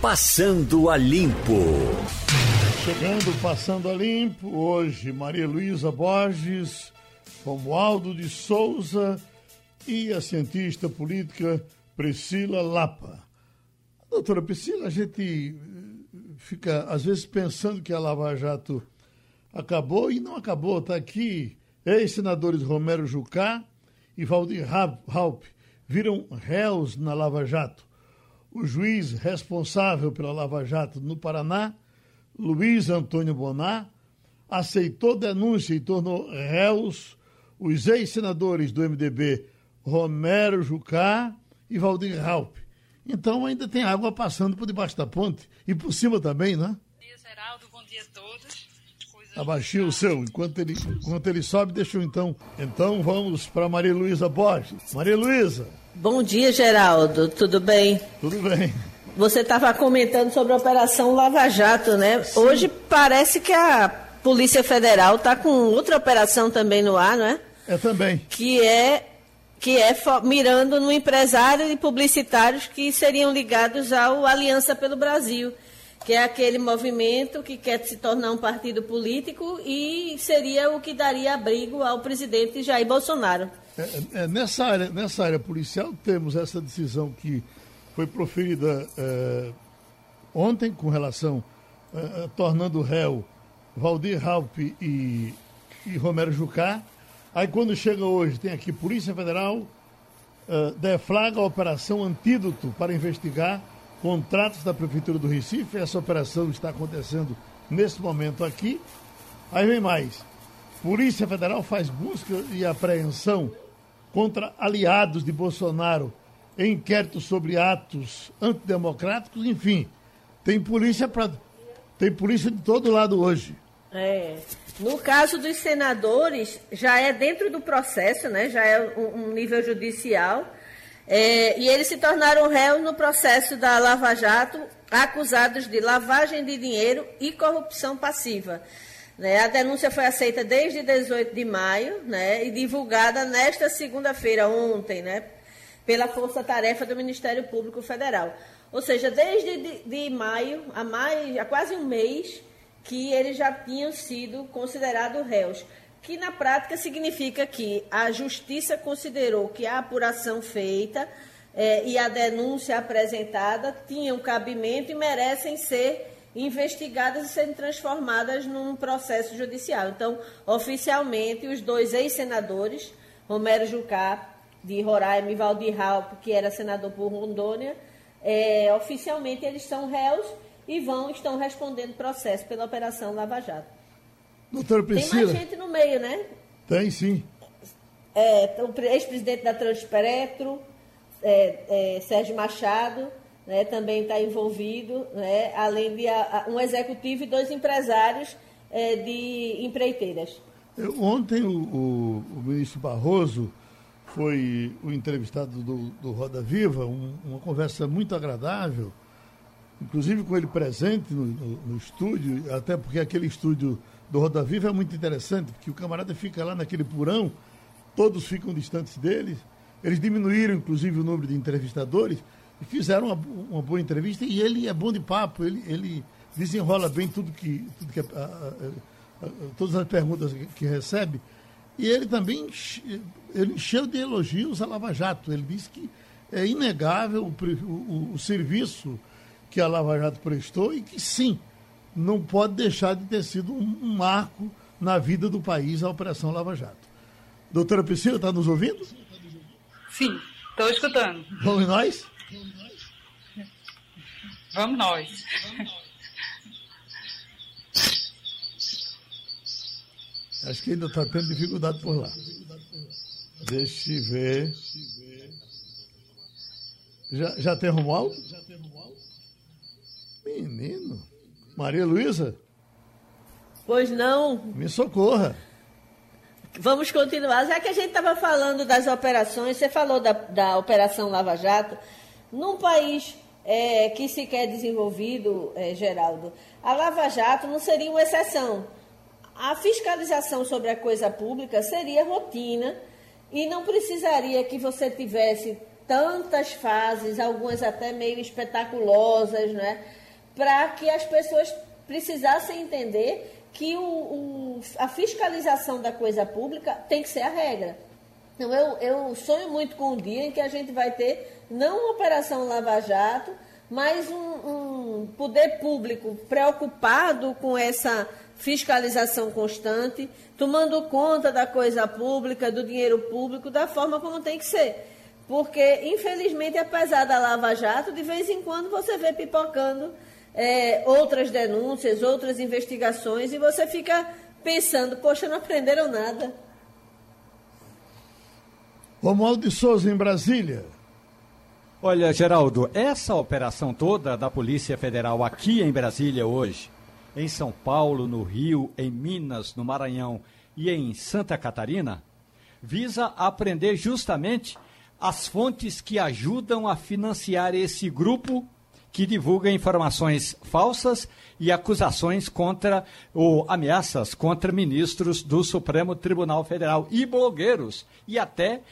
Passando a Limpo. Chegando, passando a limpo, hoje Maria Luísa Borges, Romualdo de Souza e a cientista política Priscila Lapa. Doutora Priscila, a gente eh, fica às vezes pensando que a Lava Jato acabou e não acabou. Está aqui ex-senadores Romero Jucá e Valdir Raup viram réus na Lava Jato. O juiz responsável pela Lava Jato no Paraná, Luiz Antônio Bonar, aceitou denúncia e tornou réus os ex-senadores do MDB Romero Jucá e Valdir Raup. Então ainda tem água passando por debaixo da ponte e por cima também, né? Bom dia, Geraldo. Bom dia a todos. Abaixinho o seu, enquanto ele, enquanto ele sobe, deixa eu então. Então vamos para Maria Luísa Borges. Maria Luísa. Bom dia, Geraldo. Tudo bem? Tudo bem. Você estava comentando sobre a Operação Lava Jato, né? Sim. Hoje parece que a Polícia Federal está com outra operação também no ar, não é? É também. Que é que é mirando no empresário e publicitários que seriam ligados ao Aliança pelo Brasil, que é aquele movimento que quer se tornar um partido político e seria o que daria abrigo ao presidente Jair Bolsonaro. É, é, nessa, área, nessa área policial temos essa decisão que foi proferida é, ontem com relação é, é, tornando réu Valdir Raup e, e Romero Jucá Aí quando chega hoje, tem aqui Polícia Federal, deflaga a Operação Antídoto para investigar contratos da Prefeitura do Recife. Essa operação está acontecendo nesse momento aqui. Aí vem mais. Polícia Federal faz busca e apreensão contra aliados de Bolsonaro em inquérito sobre atos antidemocráticos, enfim. Tem polícia para tem polícia de todo lado hoje. É. No caso dos senadores, já é dentro do processo, né? já é um, nível judicial. É, e eles se tornaram réus no processo da Lava Jato, acusados de lavagem de dinheiro e corrupção passiva. Né? A denúncia foi aceita desde 18 de maio né? e divulgada nesta segunda-feira, ontem, né? pela Força Tarefa do Ministério Público Federal. Ou seja, desde de, de maio, a, mais, há quase um mês, que eles já tinham sido considerados réus, que na prática significa que a justiça considerou que a apuração feita eh, e a denúncia apresentada tinham cabimento e merecem ser investigadas e serem transformadas num processo judicial. Então, oficialmente, os dois ex-senadores, Romero Jucá, de Roraima, e Valdir Raup, que era senador por Rondônia, eh, oficialmente eles são réus e vão, estão respondendo processo pela Operação Lava Jato. Doutora Priscila. Tem mais gente no meio, né? Tem, sim. É, o ex-presidente da Transpetro, é, é, Sérgio Machado, né, também está envolvido, né, além de a, um executivo e dois empresários é, de empreiteiras. Ontem o, o, o, ministro Barroso foi o entrevistado do, do Roda Viva, um, uma conversa muito agradável inclusive com ele presente no, no, no, estúdio, até porque aquele estúdio do Roda Viva é muito interessante, porque o camarada fica lá naquele porão, todos ficam distantes deles. Eles diminuíram, inclusive, o número de entrevistadores e fizeram uma, uma boa entrevista. E ele é bom de papo, ele, ele desenrola bem tudo que. Tudo que a, a, a, todas as perguntas que recebe. E ele também ele encheu de elogios a Lava Jato. Ele disse que é inegável o, o, o serviço que a Lava Jato prestou e que, sim, não pode deixar de ter sido um, um marco na vida do país a Operação Lava Jato. Doutora Priscila, está nos ouvindo? Sim, estou escutando. Vamos nós? Vamos nós. Acho que ainda está tendo dificuldade por lá. Deixa eu ver. Já, já tem Romualdo? Já tem Romualdo? Menino. Maria Luísa? Pois não. Me socorra. Vamos continuar. Já que a gente estava falando das operações, você falou da, da Operação Lava Jato. Num país é, que se quer desenvolvido, é, Geraldo, a Lava Jato não seria uma exceção. A fiscalização sobre a coisa pública seria rotina e não precisaria que você tivesse tantas fases, algumas até meio espetaculosas, né? Para que as pessoas precisassem entender que o, o, a fiscalização da coisa pública tem que ser a regra. Então, eu, eu sonho muito com o dia em que a gente vai ter não uma operação Lava Jato, mas um, um poder público preocupado com essa fiscalização constante, tomando conta da coisa pública, do dinheiro público, da forma como tem que ser. Porque, infelizmente, apesar da Lava Jato, de vez em quando você vê pipocando é, outras denúncias, outras investigações, e você fica pensando, poxa, não aprenderam nada. Romualdo de Souza, em Brasília. Olha, Geraldo, essa operação toda da Polícia Federal aqui em Brasília hoje, em São Paulo, no Rio, em Minas, no Maranhão e em Santa Catarina, visa aprender justamente as fontes que ajudam a financiar esse grupo que divulga informações falsas e acusações contra ou ameaças contra ministros do Supremo Tribunal Federal e blogueiros e até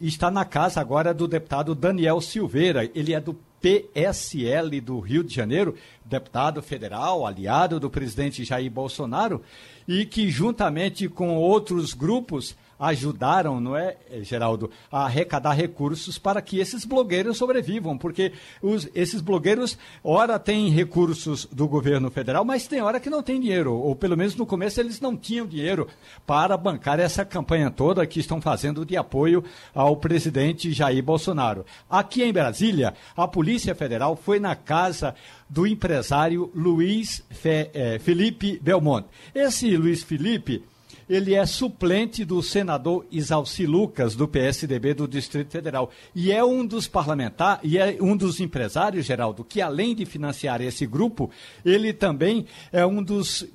está na casa agora do deputado Daniel Silveira. Ele é do PSL do Rio de Janeiro, deputado federal, aliado do presidente Jair Bolsonaro, e que, juntamente com outros grupos, ajudaram, não é, Geraldo, a arrecadar recursos para que esses blogueiros sobrevivam, porque os, esses blogueiros, ora têm recursos do governo federal, mas tem hora que não tem dinheiro, ou pelo menos no começo eles não tinham dinheiro para bancar essa campanha toda que estão fazendo de apoio ao presidente Jair Bolsonaro. Aqui em Brasília, a Polícia Federal foi na casa do empresário Luiz Fe, eh, Felipe Belmonte. Esse Luiz Felipe ele é suplente do senador Isalci Lucas, do PSDB do Distrito Federal. E é um dos parlamentares, e é um dos empresários, Geraldo, que além de financiar esse grupo, ele também é um dos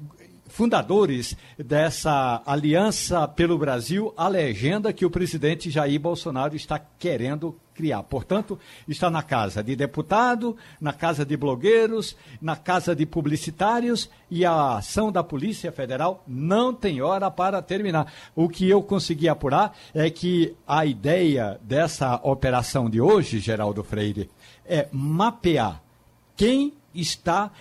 fundadores dessa aliança pelo Brasil, a legenda que o presidente Jair Bolsonaro está querendo criar. Portanto, está na casa de deputado, na casa de blogueiros, na casa de publicitários e a ação da Polícia Federal não tem hora para terminar. O que eu consegui apurar é que a ideia dessa operação de hoje, Geraldo Freire, é mapear quem está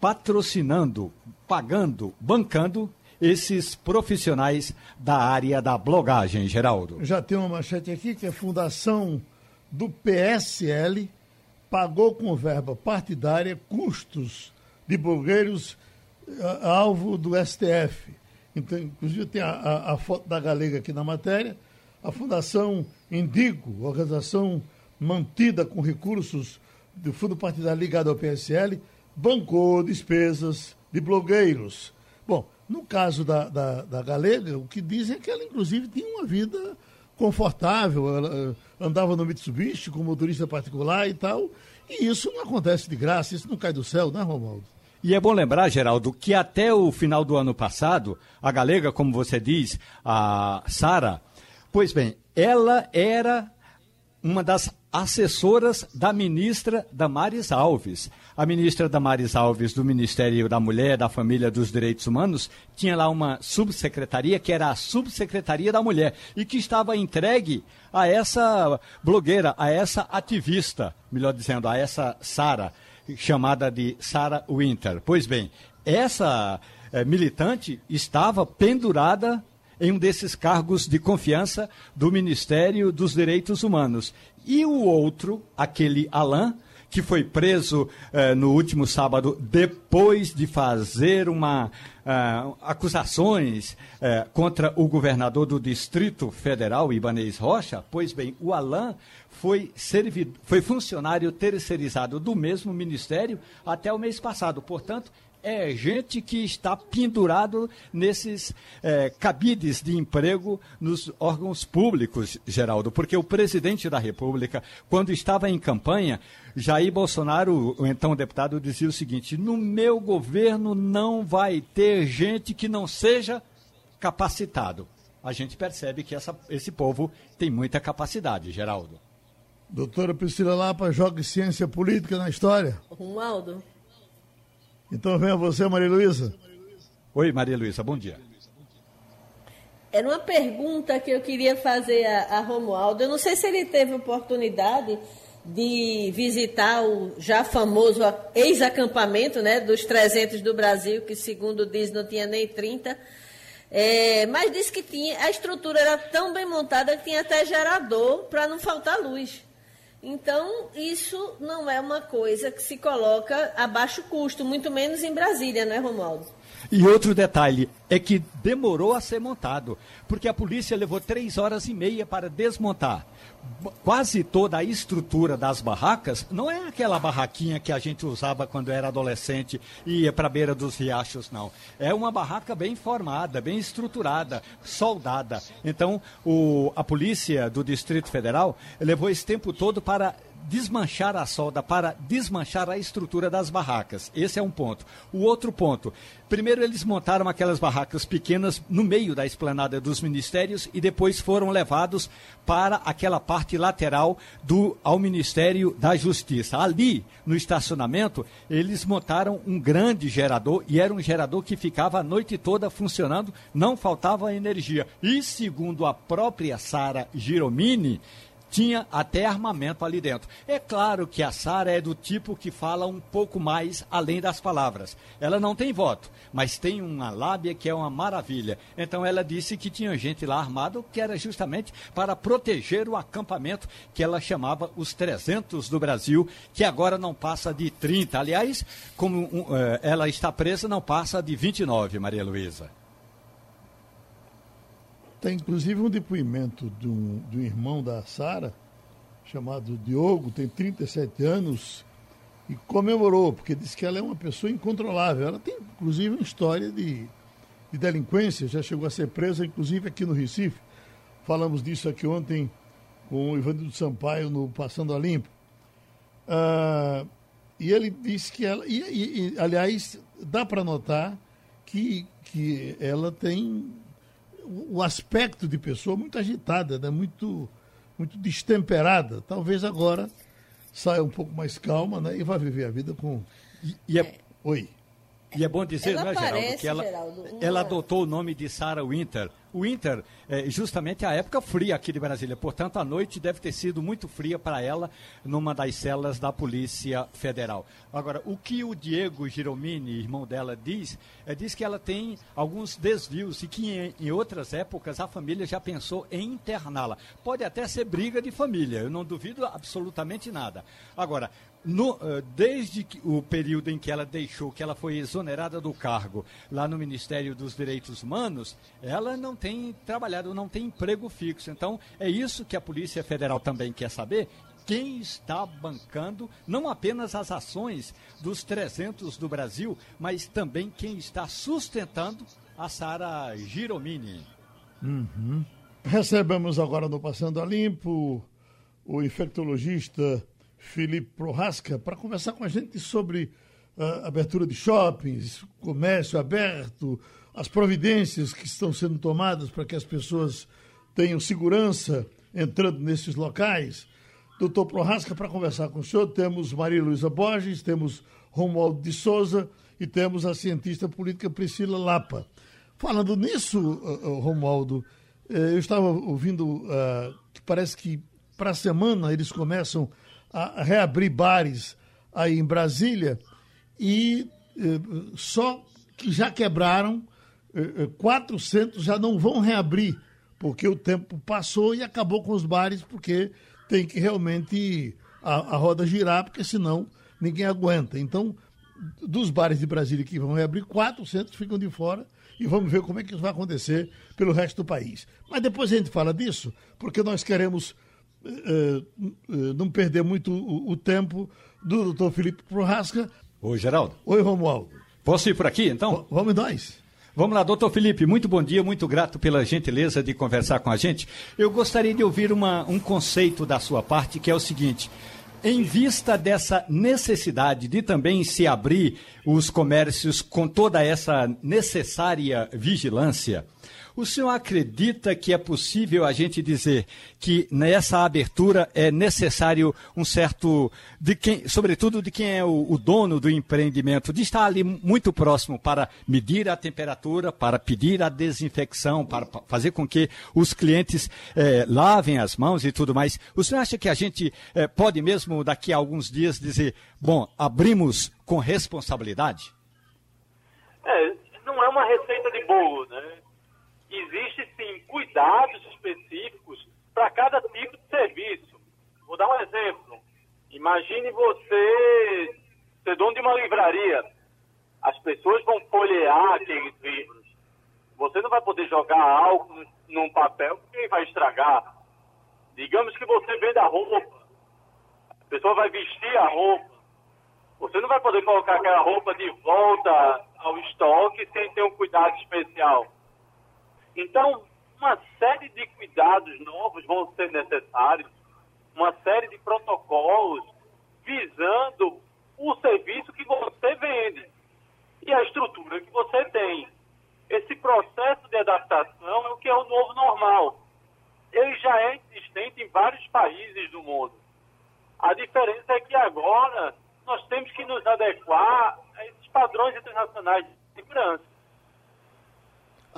patrocinando, pagando, bancando esses profissionais da área da blogagem, Geraldo. Já tem uma manchete aqui que é Fundação do PSL pagou com verba partidária custos de blogueiros alvo do STF. Então, inclusive tem a, a, a, foto da Galega aqui na matéria. A Fundação Indigo, organização mantida com recursos do fundo partidário ligado ao PSL, bancou despesas de blogueiros. Bom, no caso da, da, da Galega, o que dizem é que ela, inclusive, tinha uma vida confortável, ela eh, andava no Mitsubishi com motorista particular e tal, e isso não acontece de graça, isso não cai do céu, né, Romualdo? E é bom lembrar, Geraldo, que até o final do ano passado, a galega, como você diz, a Sara, pois bem, ela era uma das assessoras da ministra Damares Alves. A ministra Damares Alves, do Ministério da Mulher, da Família dos Direitos Humanos, tinha lá uma subsecretaria, que era a Subsecretaria da Mulher, e que estava entregue a essa blogueira, a essa ativista, melhor dizendo, a essa Sara, chamada de Sara Winter. Pois bem, essa eh, militante estava pendurada em um desses cargos de confiança do Ministério dos Direitos Humanos. E o outro, aquele Alain, que foi preso eh, no último sábado depois de fazer uma uh, acusações uh, contra o governador do Distrito Federal, Ibanez Rocha. Pois bem, o Alain foi, foi funcionário terceirizado do mesmo ministério até o mês passado. Portanto, é gente que está pendurado nesses é, cabides de emprego nos órgãos públicos, Geraldo, porque o presidente da República, quando estava em campanha, Jair Bolsonaro, o então deputado, dizia o seguinte: no meu governo não vai ter gente que não seja capacitado. A gente percebe que essa, esse povo tem muita capacidade, Geraldo. Doutora Priscila Lapa, joga ciência política na história. Romualdo. Então venha você, Maria Luísa. Oi, Maria Luísa, bom dia. Era uma pergunta que eu queria fazer a, a Romualdo. Eu não sei se ele teve oportunidade de visitar o já famoso ex-acampamento né, dos 300 do Brasil, que segundo diz não tinha nem 30, é, mas disse que tinha, a estrutura era tão bem montada que tinha até gerador para não faltar luz. Então, isso não é uma coisa que se coloca a baixo custo, muito menos em Brasília, não é, Romualdo? E outro detalhe é que demorou a ser montado, porque a polícia levou três horas e meia para desmontar. Quase toda a estrutura das barracas não é aquela barraquinha que a gente usava quando era adolescente e ia para a beira dos riachos, não. É uma barraca bem formada, bem estruturada, soldada. Então, o, a polícia do Distrito Federal levou esse tempo todo para desmanchar a solda, para desmanchar a estrutura das barracas. Esse é um ponto. O outro ponto, primeiro eles montaram aquelas barracas pequenas no meio da esplanada dos ministérios e depois foram levados para aquela parte lateral do ao Ministério da Justiça. Ali, no estacionamento, eles montaram um grande gerador e era um gerador que ficava a noite toda funcionando, não faltava energia. E segundo a própria Sara Giromini, tinha até armamento ali dentro. É claro que a Sara é do tipo que fala um pouco mais além das palavras. Ela não tem voto, mas tem uma lábia que é uma maravilha. Então ela disse que tinha gente lá armado que era justamente para proteger o acampamento que ela chamava os 300 do Brasil, que agora não passa de 30. Aliás, como uh, ela está presa, não passa de 29, Maria Luísa. Tem inclusive um depoimento de um, de um irmão da Sara, chamado Diogo, tem 37 anos, e comemorou, porque disse que ela é uma pessoa incontrolável. Ela tem inclusive uma história de, de delinquência, já chegou a ser presa, inclusive aqui no Recife. Falamos disso aqui ontem com o Ivanildo Sampaio no Passando a Limpo. Ah, e ele disse que ela. E, e, e aliás, dá para notar que, que ela tem o aspecto de pessoa muito agitada, né? muito, muito destemperada. Talvez agora saia um pouco mais calma né? e vá viver a vida com. E, e é... Oi. E é bom dizer, ela né, Geraldo, parece, que ela, Geraldo, uma... ela adotou o nome de Sarah Winter. Winter é justamente a época fria aqui de Brasília, portanto a noite deve ter sido muito fria para ela numa das celas da Polícia Federal. Agora, o que o Diego Giromini, irmão dela, diz, é diz que ela tem alguns desvios e que em, em outras épocas a família já pensou em interná-la. Pode até ser briga de família, eu não duvido absolutamente nada. Agora, no, eh, desde o período em que ela deixou, que ela foi exonerada do cargo lá no Ministério dos Direitos Humanos, ela não tem trabalhado, não tem emprego fixo. Então, é isso que a Polícia Federal também quer saber. Quem está bancando não apenas as ações dos 300 do Brasil, mas também quem está sustentando a Sara Giromini. Uhum. Recebemos agora no Passando a Limpo o infectologista Felipe Prohaska para conversar com a gente sobre a uh, abertura de shoppings, comércio aberto, as providências que estão sendo tomadas para que as pessoas tenham segurança entrando nesses locais. Doutor Prohaska, para conversar com o senhor, temos Maria Luísa Borges, temos Romualdo de Souza e temos a cientista política Priscila Lapa. Falando nisso, uh, uh, Romualdo, eh, eu estava ouvindo que parece que para a semana eles começam a reabrir bares aí em Brasília e eh, só que já quebraram, eh, 400 eh, já não vão reabrir, porque o tempo passou e acabou com os bares, porque tem que realmente a, a roda girar, porque senão ninguém aguenta. Então, dos bares de Brasília que vão reabrir, 400 ficam de fora e vamos ver como é que isso vai acontecer pelo resto do país. Mas depois a gente fala disso, porque nós queremos não perder muito o, o, tempo do doutor Felipe Prohaska. Oi, Geraldo. Oi, Romualdo. Posso ir por aqui, então? Vamos nós. Vamos lá, doutor Felipe, muito bom dia, muito grato pela gentileza de conversar com a gente. Eu gostaria de ouvir uma, um conceito da sua parte, que é o seguinte. Em vista dessa necessidade de também se abrir os comércios com toda essa necessária vigilância, O senhor acredita que é possível a gente dizer que nessa abertura é necessário um certo, de quem, sobretudo de quem é o, o dono do empreendimento, de estar ali muito próximo para medir a temperatura, para pedir a desinfecção, para fazer com que os clientes eh, lavem as mãos e tudo mais. O senhor acha que a gente eh, pode mesmo daqui a alguns dias dizer, bom, abrimos com responsabilidade? É, não é uma receita de bolo, né? Existe sim cuidados específicos para cada tipo de serviço. Vou dar um exemplo. Imagine você ser dono de uma livraria. As pessoas vão folhear aqueles livros. Você não vai poder jogar álcool num papel porque vai estragar. Digamos que você vende a roupa. A pessoa vai vestir a roupa. Você não vai poder colocar aquela roupa de volta ao estoque sem ter um cuidado especial. Então, uma série de cuidados novos vão ser necessários, uma série de protocolos visando o serviço que você vende e a estrutura que você tem. Esse processo de adaptação é o que é o novo normal. Ele já é existente em vários países do mundo. A diferença é que agora nós temos que nos adequar a esses padrões internacionais de segurança.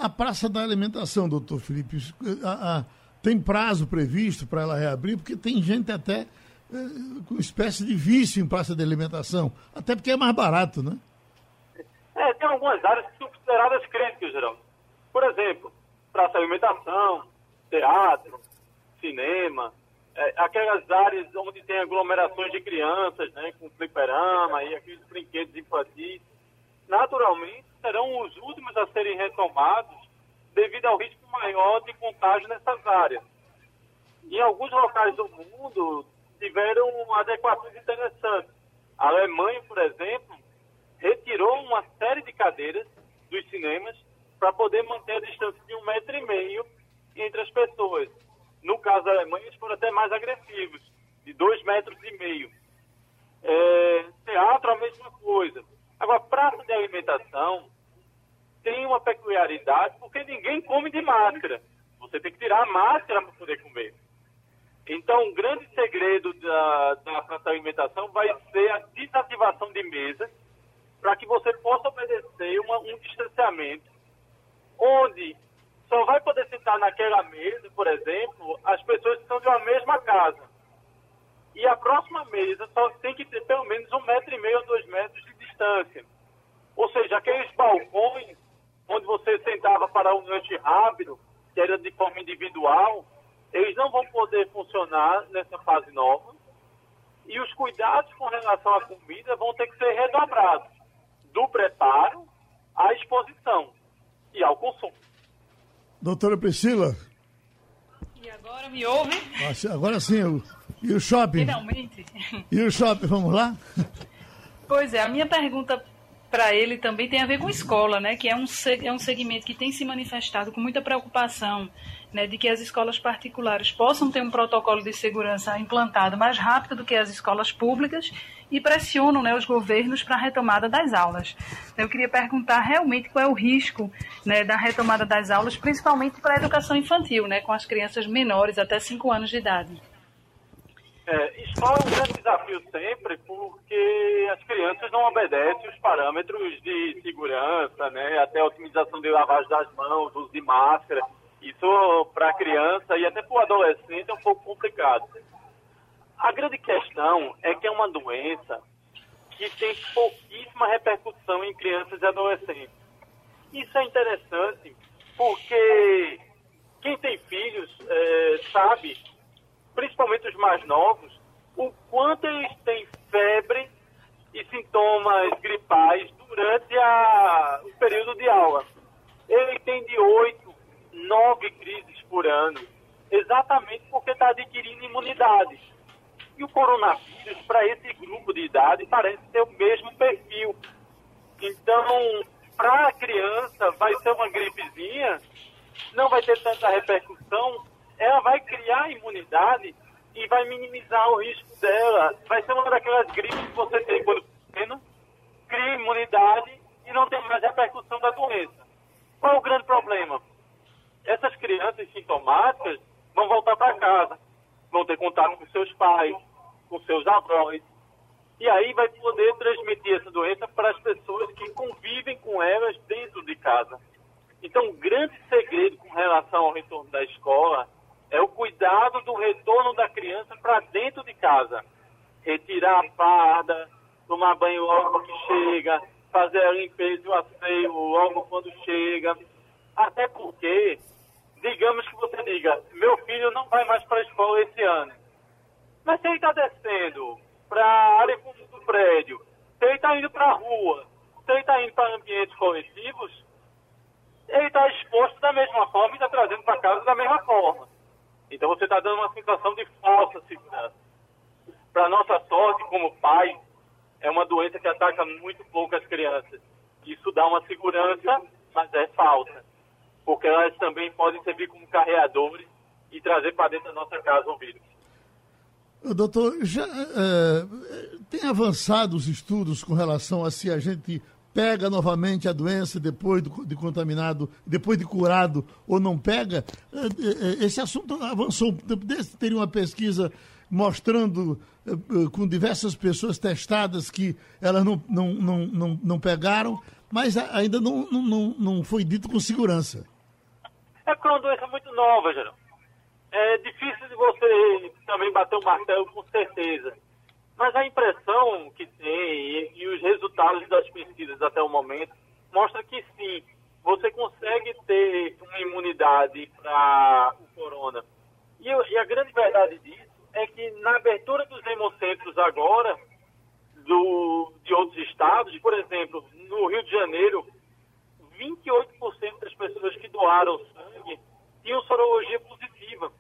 A Praça da Alimentação, doutor Felipe, a, a, tem prazo previsto para ela reabrir? Porque tem gente até é, com espécie de vício em praça de alimentação, até porque é mais barato, né? É, tem algumas áreas que são consideradas críticas, Geraldo. Por exemplo, praça de alimentação, teatro, cinema, é, aquelas áreas onde tem aglomerações de crianças, né, com fliperama e aqueles brinquedos infantis, naturalmente serão os últimos a serem retomados devido ao risco maior de contágio nessas áreas. Em alguns locais do mundo tiveram adequações interessantes. A Alemanha, por exemplo, retirou uma série de cadeiras dos cinemas para poder manter a distância de um metro e meio entre as pessoas. No caso da Alemanha, eles foram até mais agressivos, de dois metros e meio. É, teatro, a mesma coisa. Agora, praça de alimentação tem uma peculiaridade porque ninguém come de máscara. Você tem que tirar a máscara para poder comer. Então, um grande segredo da, da praça de alimentação vai ser a desativação de mesas para que você possa obedecer uma, um distanciamento onde só vai poder sentar naquela mesa, por exemplo, as pessoas que são de uma mesma casa. E a próxima mesa só tem que ter pelo menos um metro e meio ou dois metros de distância. Ou seja, aqueles balcões onde você sentava para um lanche rápido, que era de forma individual, eles não vão poder funcionar nessa fase nova. E os cuidados com relação à comida vão ter que ser redobrados, do preparo à exposição e ao consumo. Doutora Priscila. E agora me ouve? Agora sim. E o shopping? Finalmente. E o shopping, vamos lá? Pois é, a minha pergunta para ele também tem a ver com escola, né? Que é um, é um segmento que tem se manifestado com muita preocupação, né? De que as escolas particulares possam ter um protocolo de segurança implantado mais rápido do que as escolas públicas e pressionam né, os governos para a retomada das aulas. Eu queria perguntar realmente qual é o risco né, da retomada das aulas, principalmente para a educação infantil, né? Com as crianças menores até 5 anos de idade. É, escola é um grande desafio sempre, porque as crianças não obedecem os parâmetros de segurança, né? Até a otimização de lavagem das mãos, uso de máscara. Isso para a criança e até para o adolescente é um pouco complicado. A grande questão é que é uma doença que tem pouquíssima repercussão em crianças e adolescentes. Isso é interessante porque quem tem filhos é, sabe principalmente os mais novos, o quanto eles têm febre e sintomas gripais durante a, o período de aula. Ele tem de 8, 9 crises por ano, exatamente porque está adquirindo imunidade. E o coronavírus, para esse grupo de idade, parece ter o mesmo perfil. Então, para a criança, vai ser uma gripezinha, não vai ter tanta repercussão, ela vai criar imunidade e vai minimizar o risco dela. Vai ser uma daquelas gripes que você tem quando pequeno, cria imunidade e não tem mais repercussão da doença. Qual é o grande problema? crianças sintomáticas vão voltar para casa, vão ter contato com seus pais, com seus avós, e aí vai poder transmitir essa doença para as pessoas que convivem com elas dentro de casa. Então, o grande segredo com relação ao retorno da escola é o cuidado do retorno da criança para dentro de casa. Retirar a farda, tomar banho logo que chega, fazer a limpeza e o asseio logo quando chega. Até porque, digamos que você diga, meu filho não vai mais para a escola esse ano. Mas se ele está descendo para a área do prédio, se ele está indo para a rua, se ele está indo para ambientes coletivos, ele está exposto da mesma forma e está trazendo para casa da mesma forma. Então você está dando uma sensação de falsa segurança. Para nossa sorte, como pai, é uma doença que ataca muito pouco as crianças. Isso dá uma segurança, mas é falsa. Porque elas também podem servir como carreadores e trazer para dentro da nossa casa o vírus. Doutor, já é, tem avançado os estudos com relação a se a gente pega novamente a doença depois de contaminado, depois de curado ou não pega? É, é, esse assunto avançou. Teria uma pesquisa mostrando com diversas pessoas testadas que elas não, não, não, não, não pegaram, mas ainda não, não, não foi dito com segurança. É porque é uma doença muito nova, Geraldo é difícil de você também bater o martelo com certeza. Mas a impressão que tem e, e os resultados das pesquisas até o momento mostra que sim, você consegue ter uma imunidade para o corona. E, e, a grande verdade disso é que na abertura dos hemocentros agora, do, de outros estados, por exemplo, no Rio de Janeiro, 28% das pessoas que doaram sangue tinham sorologia positiva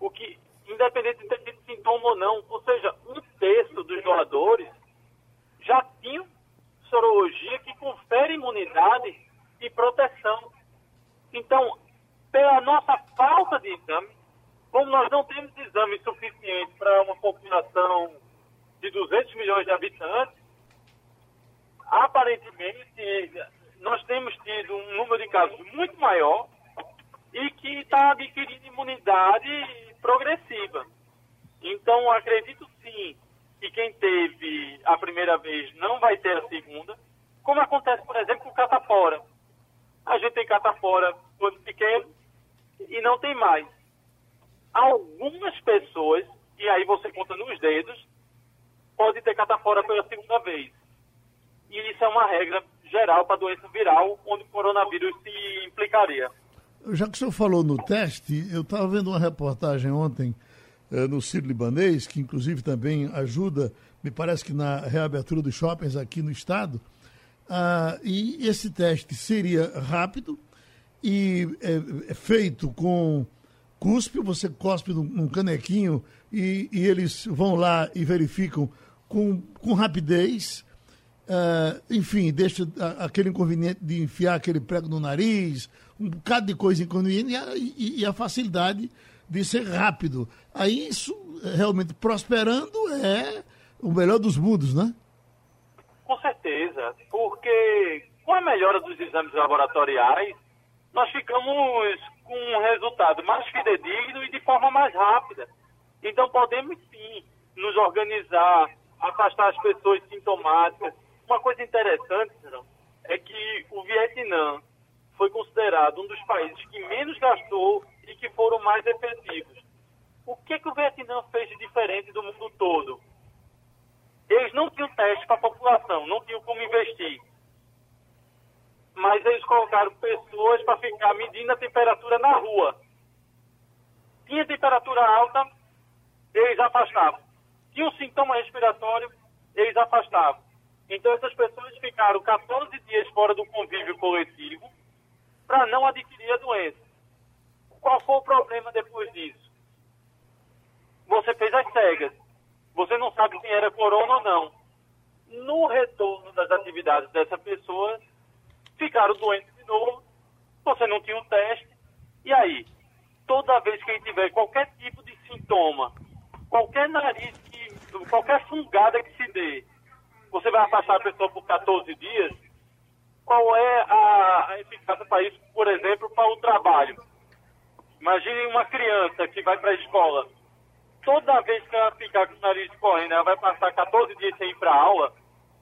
o que, independente de ter tido sintoma ou não, ou seja, um terço dos doadores já tinham sorologia que confere imunidade e proteção. Então, pela nossa falta de exame, como nós não temos exame suficiente para uma população de 200 milhões de habitantes, aparentemente nós temos tido um número de casos muito maior e que está adquirindo imunidade progressiva. Então, acredito sim que quem teve a primeira vez não vai ter a segunda, como acontece, por exemplo, com catapora. A gente tem catapora quando pequeno e não tem mais. Algumas pessoas, e aí você conta nos dedos, pode ter catapora pela segunda vez. E isso é uma regra geral para doença viral, onde o coronavírus se implicaria. Já que o senhor falou no teste, eu estava vendo uma reportagem ontem eh, no Ciro Libanês, que inclusive também ajuda, me parece que na reabertura dos shoppings aqui no estado. Ah, e esse teste seria rápido e é, é feito com cuspe, você cospe num, num canequinho e, e, eles vão lá e verificam com, com rapidez. Uh, enfim, deixa aquele inconveniente de enfiar aquele prego no nariz, um bocado de coisa inconveniente e a, e, e a facilidade de ser rápido. Aí isso, realmente, prosperando, é o melhor dos mundos, né? Com certeza, porque com a melhora dos exames laboratoriais, nós ficamos com um resultado mais fidedigno e de forma mais rápida. Então podemos sim nos organizar, afastar as pessoas sintomáticas. Uma coisa interessante, é que o Vietnã foi considerado um dos países que menos gastou e que foram mais efetivos. O que, que o Vietnã fez de diferente do mundo todo? Eles não tinham teste para a população, não tinham como investir. Mas eles colocaram pessoas para ficar medindo a temperatura na rua. Tinha temperatura alta, eles afastavam. Tinha um sintoma respiratório, eles afastavam. Então essas pessoas ficaram 14 dias fora do convívio coletivo para não adquirir a doença. Qual foi o problema depois disso? Você fez as cegas. Você não sabe se era corona ou não. No retorno das atividades dessa pessoa, ficaram doentes de novo. Você não tinha um teste. E aí? Toda vez que ele tiver qualquer tipo de sintoma, qualquer nariz, que, qualquer fungada que se dê, você vai afastar a pessoa por 14 dias? Qual é a, a eficácia para isso, por exemplo, para o trabalho. Imagine uma criança que vai para a escola. Toda vez que ela ficar com o nariz correndo, ela vai passar 14 dias sem ir para aula,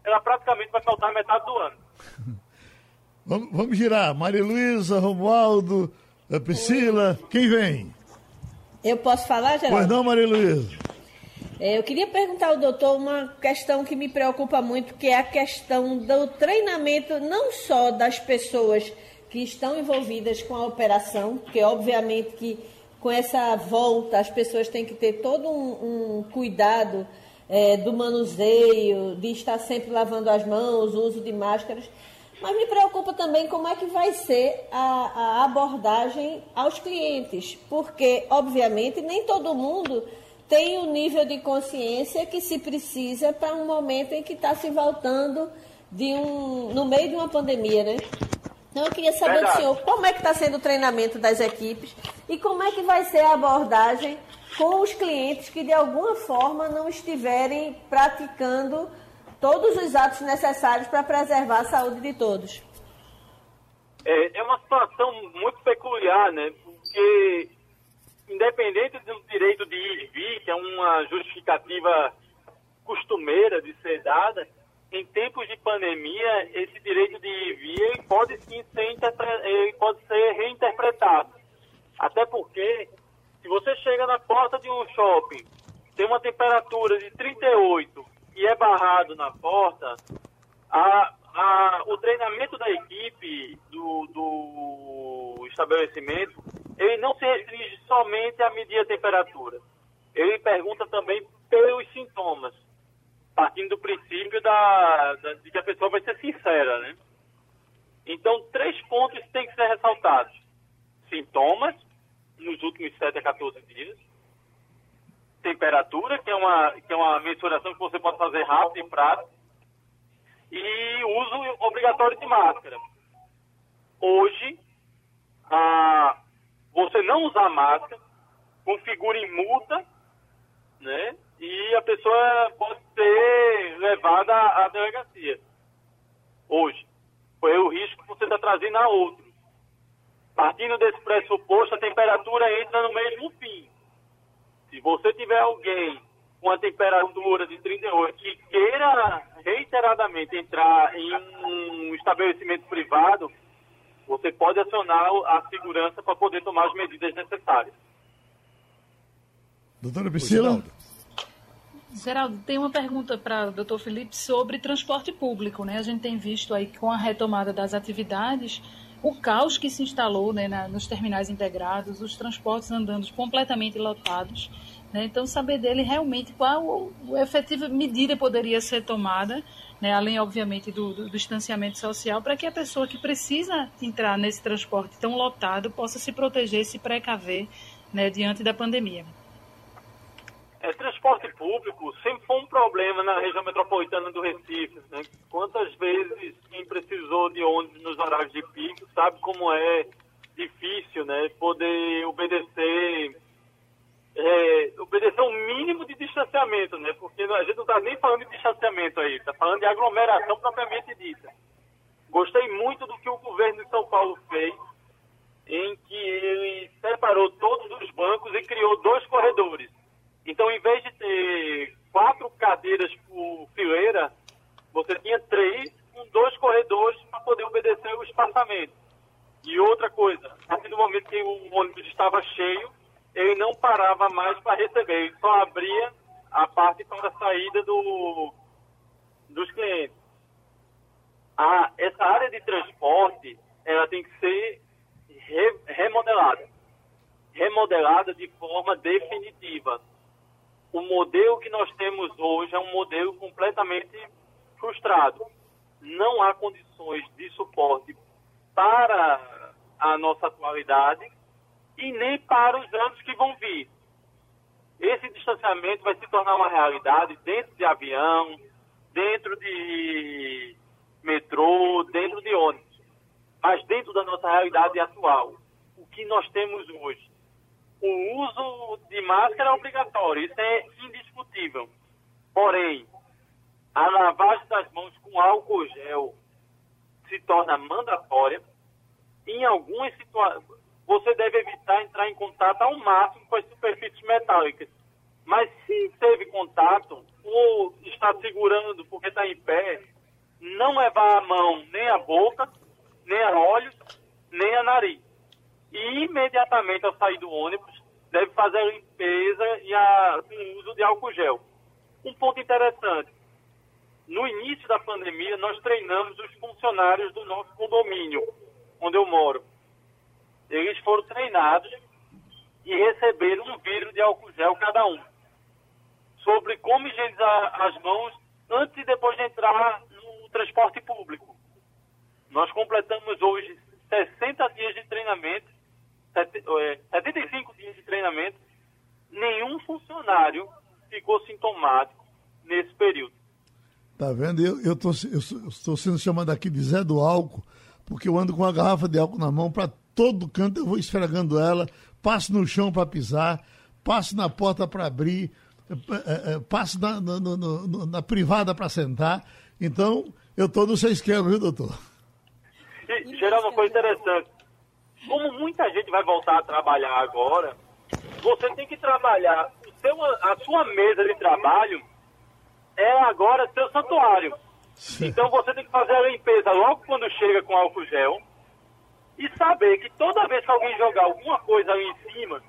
ela praticamente vai faltar metade do ano. Vamos, vamos girar. Maria Luísa, Romualdo, eh, Priscila, quem vem? Eu posso falar, Geraldo? Pois não, Maria Luísa. É, eu queria perguntar ao doutor uma questão que me preocupa muito, que é a questão do treinamento não só das pessoas que estão envolvidas com a operação, porque obviamente que com essa volta as pessoas têm que ter todo um, um cuidado é, do manuseio, de estar sempre lavando as mãos, o uso de máscaras. Mas me preocupa também como é que vai ser a, a abordagem aos clientes, porque, obviamente, nem todo mundo tem o nível de consciência que se precisa para um momento em que está se voltando de um, no meio de uma pandemia, né? Então eu queria saber Verdade. do senhor como é que está sendo o treinamento das equipes e como é que vai ser a abordagem com os clientes que de alguma forma não estiverem praticando todos os atos necessários para preservar a saúde de todos. É, é uma situação muito peculiar, né? Porque independente do direito de ir e vir, que é uma justificativa costumeira de ser dada, em tempos de pandemia, esse direito de ir e vir pode sim ser, pode ser reinterpretado. Até porque, se você chega na porta de um shopping, tem uma temperatura de 38 e é barrado na porta, a, a, o treinamento da equipe do, do estabelecimento, ele não se restringe somente a medir a temperatura. Ele pergunta também pelos sintomas, partindo do princípio da, da, de que a pessoa vai ser sincera, né? Então, três pontos têm que ser ressaltados. Sintomas, nos últimos 7 a 14 dias. Temperatura, que é uma, que é uma mensuração que você pode fazer rápido e prático e uso obrigatório de máscara. Hoje, a, você não usar máscara configura em multa, né? E a pessoa pode ser levada à, delegacia. Hoje. Foi o risco que você está trazendo a outro. Partindo desse pressuposto, a temperatura entra no mesmo fim. Se você tiver alguém com a temperatura de 38 que queira reiteradamente entrar em um estabelecimento privado, você pode acionar a segurança para poder tomar as medidas necessárias. Doutora Priscila? Geraldo, tem uma pergunta para o doutor Felipe sobre transporte público. Né? A gente tem visto aí com a retomada das atividades o caos que se instalou né, na, nos terminais integrados, os transportes andando completamente lotados. Né? Então, saber dele realmente qual a efetiva medida poderia ser tomada, né? além, obviamente, do, do, do distanciamento social, para que a pessoa que precisa entrar nesse transporte tão lotado possa se proteger se precaver né, diante da pandemia. É, transporte público sempre foi um problema na região metropolitana do Recife. Né? Quantas vezes quem precisou de ônibus nos horários de pico sabe como é difícil né, poder obedecer é, obedecer um mínimo de distanciamento, né? Porque a gente não está nem falando de distanciamento aí, está falando de aglomeração propriamente dita. Gostei muito do que o governo de São Paulo fez, em que ele separou todos os bancos e criou dois corredores. Então, em vez de ter quatro cadeiras por fileira, você tinha três com dois corredores para poder obedecer o espaçamento. E outra coisa, a partir do momento que o ônibus estava cheio, ele não parava mais para receber, ele só abria a parte para a saída do, dos clientes. A, essa área de transporte, ela tem que ser re, remodelada. Remodelada de forma definitiva. O modelo que nós temos hoje é um modelo completamente frustrado. Não há condições de suporte para a nossa atualidade e nem para os anos que vão vir. Esse distanciamento vai se tornar uma realidade dentro de avião, dentro de metrô, dentro de ônibus. Mas dentro da nossa realidade atual, o que nós temos hoje? O uso de máscara é obrigatório, isso é indiscutível. Porém, a lavagem das mãos com álcool gel se torna mandatória. Em algumas situações, você deve evitar entrar em contato ao máximo com as superfícies metálicas. Mas se teve contato, ou está segurando porque está em pé, não levar a mão nem a boca, nem a olhos, nem a nariz. E imediatamente ao sair do ônibus, deve fazer a limpeza e a, com o uso de álcool gel. Um ponto interessante. No início da pandemia, nós treinamos os funcionários do nosso condomínio, onde eu moro. Eles foram treinados e receberam um vidro de álcool gel cada um. Sobre como higienizar as mãos antes e depois de entrar no transporte público. Nós completamos hoje 60 dias de treinamento, 75 é, dias de treinamento. Nenhum funcionário ficou sintomático nesse período. Tá vendo? Eu estou eu, eu estou sendo chamado aqui de Zé do Álcool, porque eu ando com uma garrafa de álcool na mão para todo canto, eu vou esfregando ela, passo no chão para pisar, passo na porta para abrir, é, é, passo na, na, na, na privada para sentar. Então, eu estou no seu esquema, viu, doutor? E, gerar uma coisa interessante. Como muita gente vai voltar a trabalhar agora, você tem que trabalhar seu, a sua mesa de trabalho é agora seu santuário. Então você tem que fazer a limpeza logo quando chega com álcool gel e saber que toda vez que alguém jogar alguma coisa ali em cima,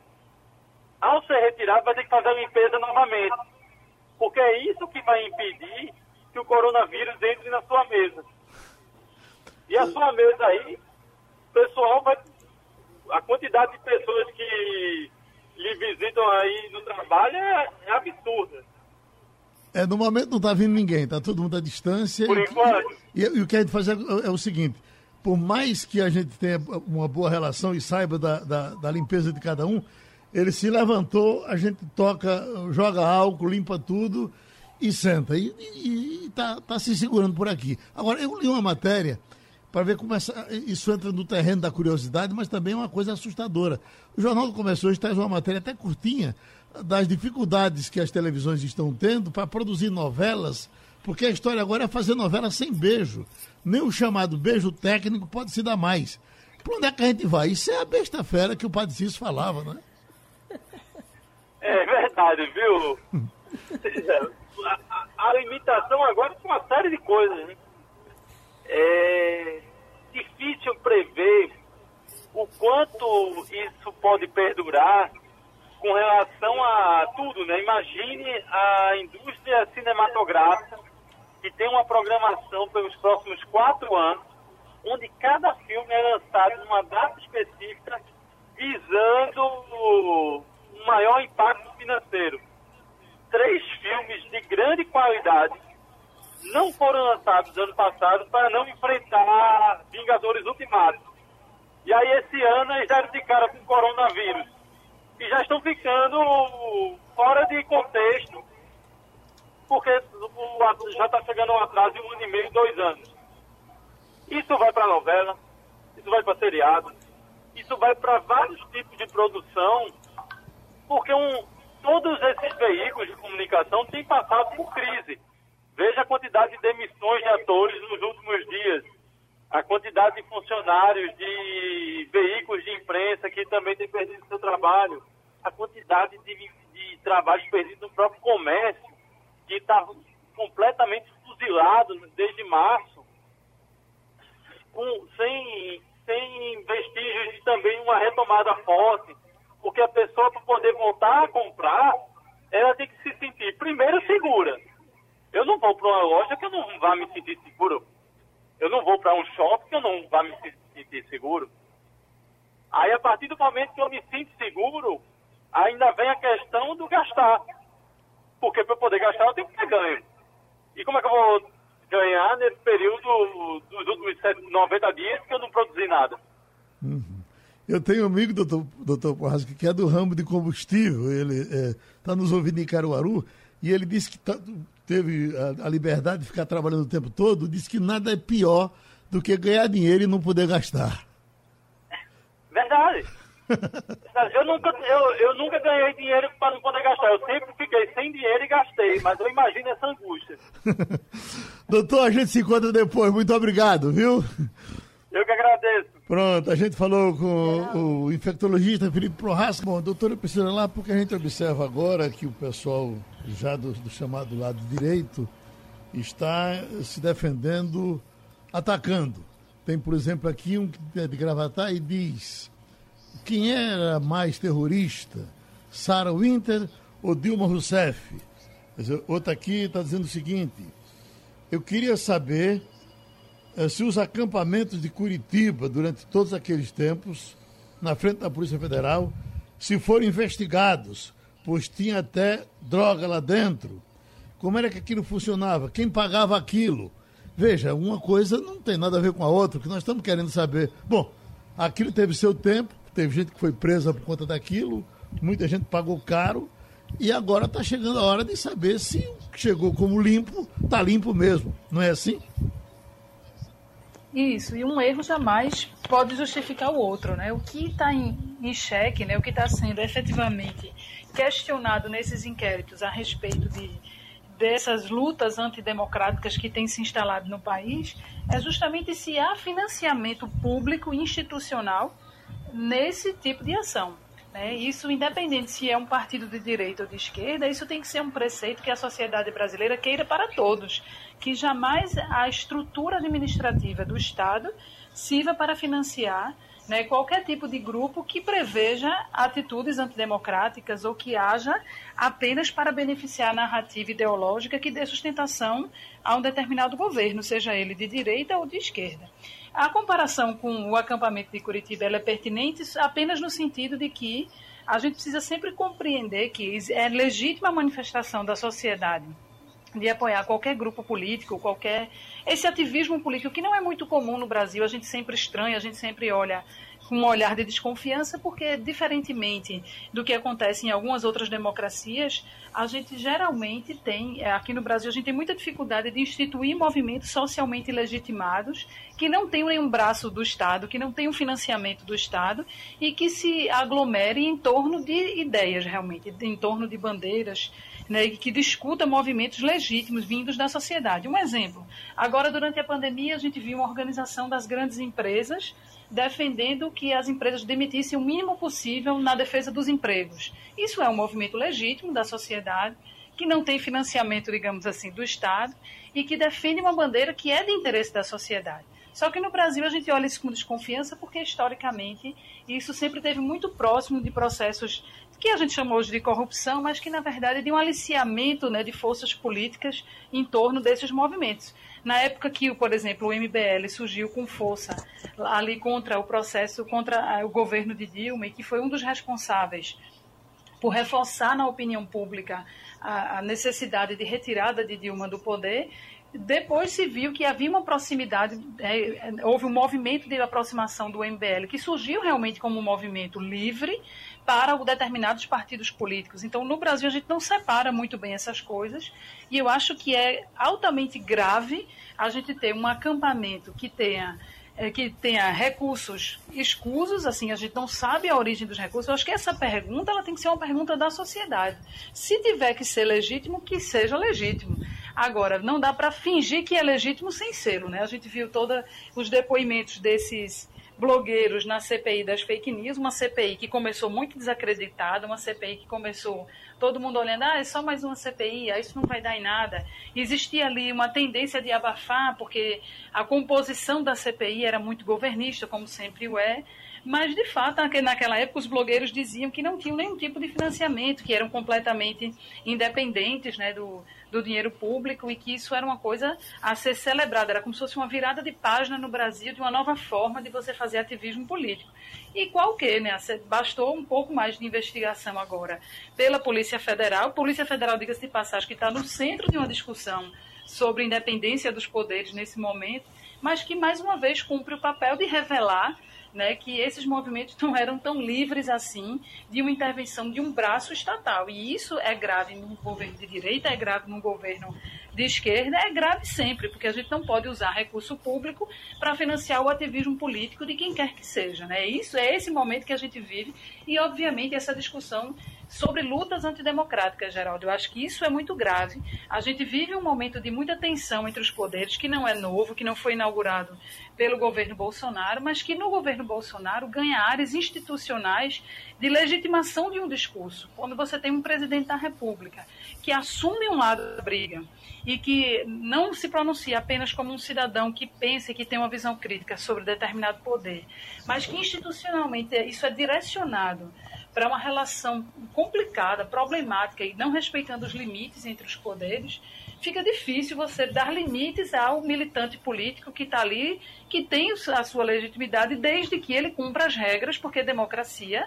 ao ser retirado vai ter que fazer a limpeza novamente. Porque é isso que vai impedir que o coronavírus entre na sua mesa. E a sua mesa aí, o pessoal vai. Quantidade de pessoas que lhe visitam aí no trabalho é, é absurda. É, no momento não está vindo ninguém, está todo mundo à distância. Por enquanto. E, e, e, o que a gente faz é, é, o seguinte: por mais que a gente tenha uma boa relação e saiba da, da, da limpeza de cada um, ele se levantou, a gente toca, joga álcool, limpa tudo e senta. E está tá se segurando por aqui. Agora, eu li uma matéria para ver como essa, isso entra no terreno da curiosidade, mas também é uma coisa assustadora. O Jornal do Comércio hoje traz uma matéria até curtinha das dificuldades que as televisões estão tendo para produzir novelas, porque a história agora é fazer novela sem beijo. Nem o chamado beijo técnico pode se dar mais. Para onde é que a gente vai? Isso é a besta fera que o Padre Cício falava, né? É verdade, viu? a, a, a limitação agora é uma série de coisas. Né? É difícil prever o quanto isso pode perdurar com relação a tudo, né? Imagine a indústria cinematográfica que tem uma programação pelos próximos quatro anos, onde cada filme é lançado numa data específica, visando um maior impacto financeiro. Três filmes de grande qualidade não foram lançados ano passado para não enfrentar Vingadores Ultimato. E aí esse ano eles deram de cara com coronavírus. E já estão ficando fora de contexto, porque já está chegando um atraso de um ano e meio, dois anos. Isso vai para novela, isso vai para seriado, isso vai para vários tipos de produção, porque um, todos esses veículos de comunicação têm passado por crise. Veja a quantidade de demissões de atores nos últimos dias, a quantidade de funcionários de veículos de imprensa que também têm perdido seu trabalho, a quantidade de, de trabalhos perdidos no próprio comércio, que está completamente fuzilado desde março, com, sem, sem vestígios de também uma retomada forte, porque a pessoa, para poder voltar a comprar, ela tem que se sentir, primeiro, segura eu não vou para uma loja que eu não vá me sentir seguro. Eu não vou para um shopping que eu não vá me sentir seguro. Aí, a partir do momento que eu me sinto seguro, ainda vem a questão do gastar. Porque para poder gastar eu tenho que ter ganho. E como é que eu vou ganhar nesse período dos últimos 90 dias que eu não produzi nada? Uhum. Eu tenho um amigo, doutor, doutor Porrasco, que é do ramo de combustível. Ele está é, nos ouvindo em Caruaru e ele disse que tá, teve a, a, liberdade de ficar trabalhando o tempo todo, disse que nada é pior do que ganhar dinheiro e não poder gastar. Verdade. eu, nunca, eu, eu nunca ganhei dinheiro para não poder gastar. Eu sempre fiquei sem dinheiro e gastei, mas eu imagino essa angústia. Doutor, a gente se encontra depois. Muito obrigado, viu? Eu que agradeço. Pronto, a gente falou com o infectologista Felipe Prohasco. Bom, doutora Priscila, lá porque a gente observa agora que o pessoal já do, do chamado lado direito está se defendendo, atacando. Tem, por exemplo, aqui um que é de gravatar e diz quem era mais terrorista, Sarah Winter ou Dilma Rousseff? Outra aqui está dizendo o seguinte, eu queria saber eh, se os acampamentos de Curitiba, durante todos aqueles tempos, na frente da Polícia Federal, se foram investigados, pois tinha até droga lá dentro. Como era que aquilo funcionava? Quem pagava aquilo? Veja, uma coisa não tem nada a ver com a outra, o que nós estamos querendo saber. Bom, aquilo teve seu tempo, teve gente que foi presa por conta daquilo, muita gente pagou caro, e agora está chegando a hora de saber se o que chegou como limpo está limpo mesmo. Não é assim? Isso, e um erro jamais pode justificar o outro, né? O que está em, em xeque, né? o que está sendo efetivamente questionado nesses inquéritos a respeito de, dessas lutas antidemocráticas que têm se instalado no país, é justamente se há financiamento público institucional nesse tipo de ação. Né? Isso, independente se é um partido de direita ou de esquerda, isso tem que ser um preceito que a sociedade brasileira queira para todos, que jamais a estrutura administrativa do Estado sirva para financiar né, qualquer tipo de grupo que preveja atitudes antidemocráticas ou que haja apenas para beneficiar a narrativa ideológica que dê sustentação a um determinado governo, seja ele de direita ou de esquerda. A comparação com o acampamento de Curitiba é pertinente apenas no sentido de que a gente precisa sempre compreender que é legítima manifestação da sociedade de apoiar qualquer grupo político, qualquer esse ativismo político que não é muito comum no Brasil, a gente sempre estranha, a gente sempre olha com um olhar de desconfiança, porque, diferentemente do que acontece em algumas outras democracias, a gente geralmente tem, é, aqui no Brasil, a gente tem muita dificuldade de instituir movimentos socialmente legitimados que não tenham nenhum braço do Estado, que não tenham financiamento do Estado e que se aglomerem em torno de ideias, realmente, em torno de bandeiras, né, que discuta movimentos legítimos vindos da sociedade. Um exemplo, agora durante a pandemia a gente viu uma organização das grandes empresas defendendo que as empresas demitissem o mínimo possível na defesa dos empregos. Isso é um movimento legítimo da sociedade, que não tem financiamento, digamos assim, do Estado e que defende uma bandeira que é de interesse da sociedade. Só que no Brasil a gente olha isso com desconfiança porque, historicamente, isso sempre teve muito próximo de processos que a gente chamou hoje de corrupção, mas que, na verdade, é de um aliciamento né, de forças políticas em torno desses movimentos. Na época que, por exemplo, o MBL surgiu com força ali contra o processo, contra o governo de Dilma, e que foi um dos responsáveis por reforçar na opinião pública a, a necessidade de retirada de Dilma do poder, depois se viu que havia uma proximidade, é, houve um movimento de aproximação do MBL, que surgiu realmente como um movimento livre para determinados partidos políticos. Então, no Brasil, a gente não separa muito bem essas coisas, e eu acho que é altamente grave a gente ter um acampamento que tenha é, que tenha recursos escusos, assim, a gente não sabe a origem dos recursos. Eu acho que essa pergunta ela tem que ser uma pergunta da sociedade. Se tiver que ser legítimo, que seja legítimo. Agora, não dá para fingir que é legítimo sem ser, né? A gente viu todos os depoimentos desses blogueiros na CPI das fake news, uma CPI que começou muito desacreditada, uma CPI que começou todo mundo olhando, ah, é só mais uma CPI, ah, isso não vai dar em nada. Existia ali uma tendência de abafar, porque a composição da CPI era muito governista, como sempre o é, mas de fato, naquela época, os blogueiros diziam que não tinham nenhum tipo de financiamento, que eram completamente independentes né, do, do dinheiro público e que isso era uma coisa a ser celebrada. Era como se fosse uma virada de página no Brasil de uma nova forma de você fazer ativismo político. E qual que, né? Bastou um pouco mais de investigação agora pela Polícia Federal. Polícia Federal, diga-se de passagem, que está no centro de uma discussão sobre independência dos poderes nesse momento, mas que mais uma vez cumpre o papel de revelar né, que esses movimentos não eram tão livres assim de uma intervenção de um braço estatal. E isso é grave num governo de direita, é grave num governo de esquerda, é grave sempre, porque a gente não pode usar recurso público para financiar o ativismo político de quem quer que seja. Né? Isso é esse momento que a gente vive e, obviamente, essa discussão sobre lutas antidemocráticas, Geraldo. Eu acho que isso é muito grave. A gente vive um momento de muita tensão entre os poderes, que não é novo, que não foi inaugurado pelo governo Bolsonaro, mas que no governo Bolsonaro ganha áreas institucionais de legitimação de um discurso. Quando você tem um presidente da República que assume um lado da briga e que não se pronuncia apenas como um cidadão que pensa e que tem uma visão crítica sobre determinado poder, mas que institucionalmente isso é direcionado para uma relação complicada, problemática e não respeitando os limites entre os poderes, fica difícil você dar limites ao militante político que está ali, que tem a sua legitimidade, desde que ele cumpra as regras, porque democracia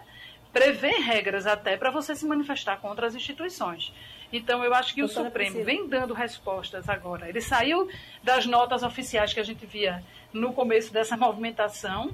prevê regras até para você se manifestar contra as instituições. Então, eu acho que o Supremo vem dando respostas agora. Ele saiu das notas oficiais que a gente via no começo dessa movimentação,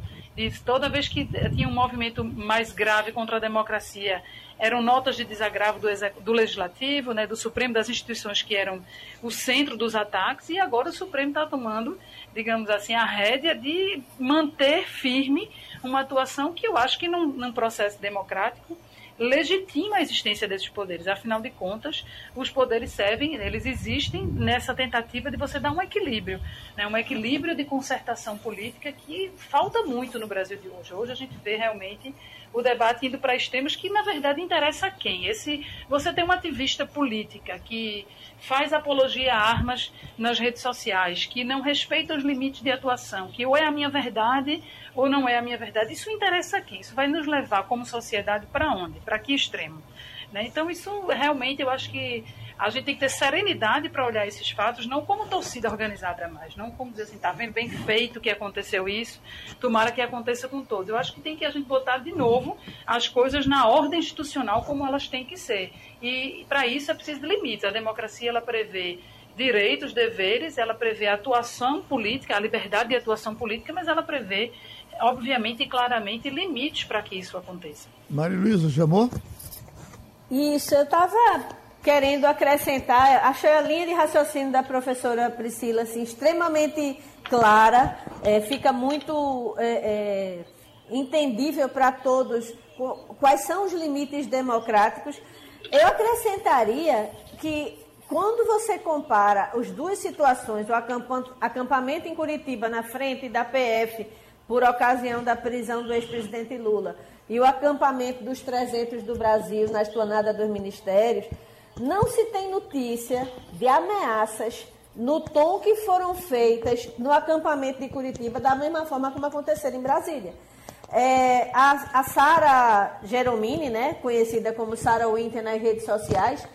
toda vez que tinha um movimento mais grave contra a democracia, eram notas de desagravo do, do Legislativo, né, do Supremo, das instituições que eram o centro dos ataques, e agora o Supremo está tomando, digamos assim, a rédea de manter firme uma atuação que eu acho que num, num processo democrático legitima a existência desses poderes. Afinal de contas, os poderes servem, eles existem nessa tentativa de você dar um equilíbrio, né? um equilíbrio de concertação política que falta muito no Brasil de hoje. Hoje a gente vê realmente o debate indo para extremos que, na verdade, interessa a quem? Esse, você tem uma ativista política que faz apologia a armas nas redes sociais, que não respeita os limites de atuação, que ou é a minha verdade ou não é a minha verdade. Isso interessa a quem? Isso vai nos levar como sociedade para onde? Para que extremo? Né? Então, isso realmente eu acho que a gente tem que ter serenidade para olhar esses fatos, não como torcida organizada mais, não como dizer assim, tá vendo bem feito que aconteceu isso, tomara que aconteça com todos. Eu acho que tem que a gente botar de novo as coisas na ordem institucional como elas têm que ser. E para isso é preciso de limites. A democracia ela prevê direitos, deveres, ela prevê atuação política, a liberdade de atuação política, mas ela prevê, obviamente e claramente, limites para que isso aconteça. Maria Luísa, chamou? Isso, eu estava querendo acrescentar, achei a linha de raciocínio da professora Priscila assim, extremamente clara, é, fica muito é, é, entendível para todos quais são os limites democráticos. Eu acrescentaria que quando você compara as duas situações, o acampamento em Curitiba na frente da PF por ocasião da prisão do ex-presidente Lula e o acampamento dos 300 do Brasil na esplanada dos ministérios, não se tem notícia de ameaças no tom que foram feitas no acampamento de Curitiba, da mesma forma como aconteceram em Brasília. É, a, a Sara Geromini, né, conhecida como Sara Winter nas redes sociais,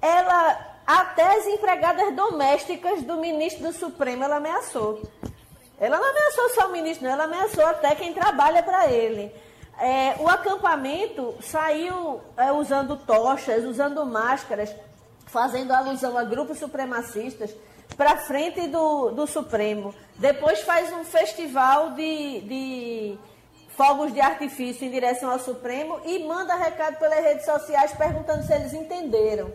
ela, até as empregadas domésticas do ministro do Supremo, ela ameaçou. Ela não ameaçou só o ministro, não, ela ameaçou até quem trabalha para ele. É, o acampamento saiu é, usando tochas, usando máscaras, fazendo alusão a grupos supremacistas para frente do, do Supremo. Depois faz um festival de, de fogos de artifício em direção ao Supremo e manda recado pelas redes sociais perguntando se eles entenderam.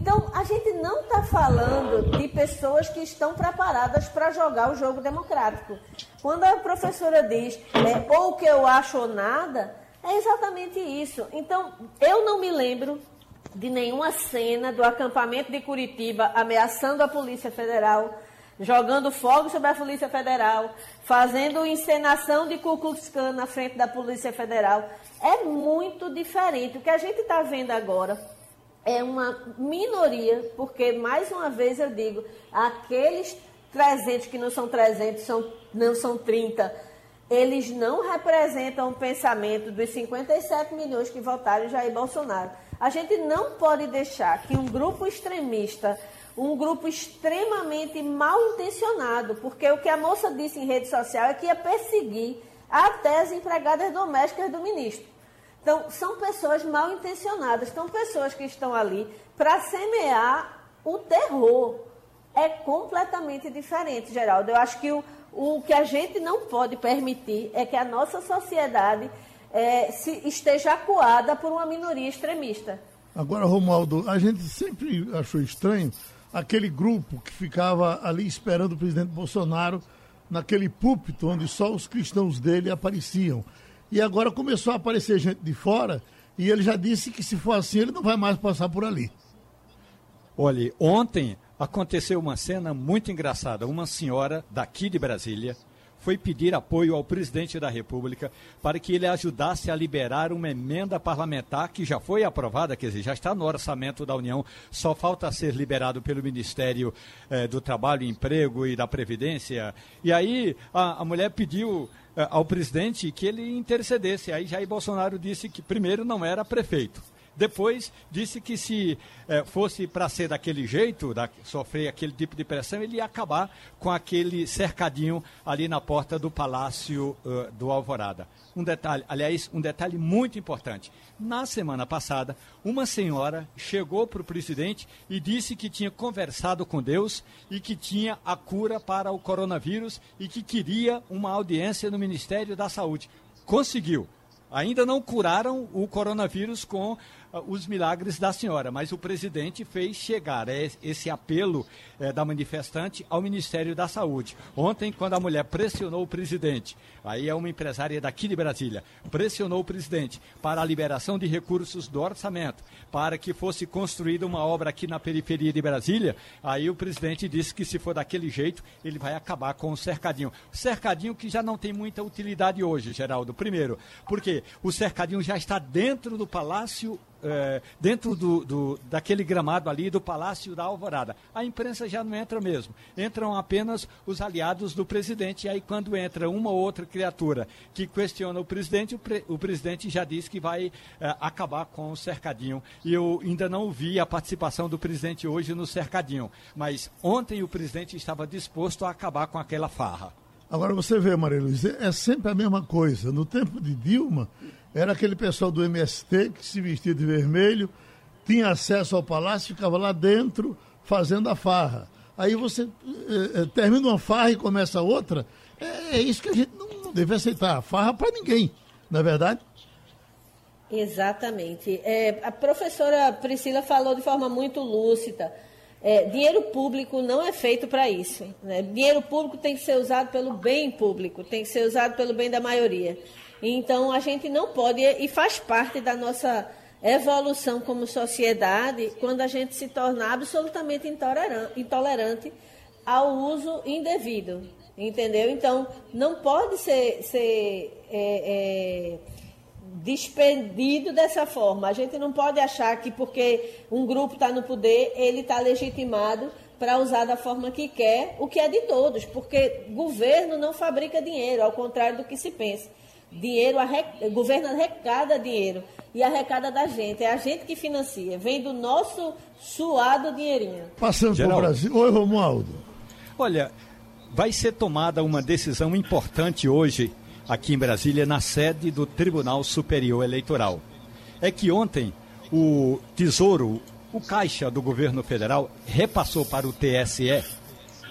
Então, a gente não está falando de pessoas que estão preparadas para jogar o jogo democrático. Quando a professora diz é, ou que eu acho ou nada, é exatamente isso. Então, eu não me lembro de nenhuma cena do acampamento de Curitiba ameaçando a Polícia Federal, jogando fogo sobre a Polícia Federal, fazendo encenação de Ku Klux Klan na frente da Polícia Federal. É muito diferente. O que a gente está vendo agora é uma minoria, porque, mais uma vez eu digo, aqueles 300 que não são 300, são, não são 30, eles não representam o pensamento dos 57 milhões que votaram em Jair Bolsonaro. A gente não pode deixar que um grupo extremista, um grupo extremamente mal intencionado, porque o que a moça disse em rede social é que ia perseguir até as empregadas domésticas do ministro. Então, são pessoas mal intencionadas, são pessoas que estão ali para semear o terror. É completamente diferente, Geraldo. Eu acho que o, o que a gente não pode permitir é que a nossa sociedade é, se, esteja acuada por uma minoria extremista. Agora, Romualdo, a gente sempre achou estranho aquele grupo que ficava ali esperando o presidente Bolsonaro naquele púlpito onde só os cristãos dele apareciam. E agora começou a aparecer gente de fora e ele já disse que se for assim ele não vai mais passar por ali. Olha, ontem aconteceu uma cena muito engraçada. Uma senhora daqui de Brasília foi pedir apoio ao presidente da República para que ele ajudasse a liberar uma emenda parlamentar que já foi aprovada, quer dizer, já está no orçamento da União, só falta ser liberado pelo Ministério eh, do Trabalho, Emprego e da Previdência. E aí a, a mulher pediu ao presidente que ele intercedesse. Aí Jair Bolsonaro disse que primeiro não era prefeito. Depois disse que se eh, fosse para ser daquele jeito, da, sofrer aquele tipo de pressão, ele ia acabar com aquele cercadinho ali na porta do Palácio uh, do Alvorada. Um detalhe, aliás, um detalhe muito importante. Na semana passada, uma senhora chegou para o presidente e disse que tinha conversado com Deus e que tinha a cura para o coronavírus e que queria uma audiência no Ministério da Saúde. Conseguiu. Ainda não curaram o coronavírus com os milagres da senhora, mas o presidente fez chegar é, esse apelo é, da manifestante ao Ministério da Saúde. Ontem, quando a mulher pressionou o presidente, aí é uma empresária daqui de Brasília, pressionou o presidente para a liberação de recursos do orçamento, para que fosse construída uma obra aqui na periferia de Brasília, aí o presidente disse que se for daquele jeito, ele vai acabar com o cercadinho. Cercadinho que já não tem muita utilidade hoje, Geraldo. Primeiro, porque o cercadinho já está dentro do Palácio é, dentro do, do, daquele gramado ali do Palácio da Alvorada. A imprensa já não entra mesmo. Entram apenas os aliados do presidente. E aí, quando entra uma ou outra criatura que questiona o presidente, o, pre, o presidente já diz que vai é, acabar com o cercadinho. E eu ainda não vi a participação do presidente hoje no cercadinho. Mas ontem o presidente estava disposto a acabar com aquela farra. Agora você vê, Maria Luiz, é sempre a mesma coisa. No tempo de Dilma era aquele pessoal do MST que se vestia de vermelho, tinha acesso ao palácio, ficava lá dentro fazendo a farra. Aí você eh, termina uma farra e começa outra. É, é, isso que a gente não, não deve aceitar. Farra para ninguém, não é verdade? Exatamente. É, a professora Priscila falou de forma muito lúcida. É, dinheiro público não é feito para isso. Né? Dinheiro público tem que ser usado pelo bem público, tem que ser usado pelo bem da maioria. Então, a gente não pode, e faz parte da nossa evolução como sociedade, quando a gente se torna absolutamente intolerante ao uso indevido. Entendeu? Então, não pode ser, ser é, é, despendido dessa forma. A gente não pode achar que porque um grupo está no poder, ele está legitimado para usar da forma que quer, o que é de todos, porque governo não fabrica dinheiro, ao contrário do que se pensa. Dinheiro, o governo arrecada dinheiro e arrecada da gente. É a gente que financia. Vem do nosso suado dinheirinho. Passando para o Brasil. Oi, Romualdo. Olha, vai ser tomada uma decisão importante hoje aqui em Brasília, na sede do Tribunal Superior Eleitoral. É que ontem o Tesouro, o Caixa do governo federal, repassou para o TSE,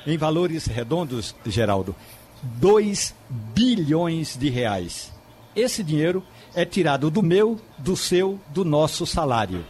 em valores redondos, Geraldo, 2 bilhões de reais. Esse dinheiro é tirado do meu, do seu, do nosso salário.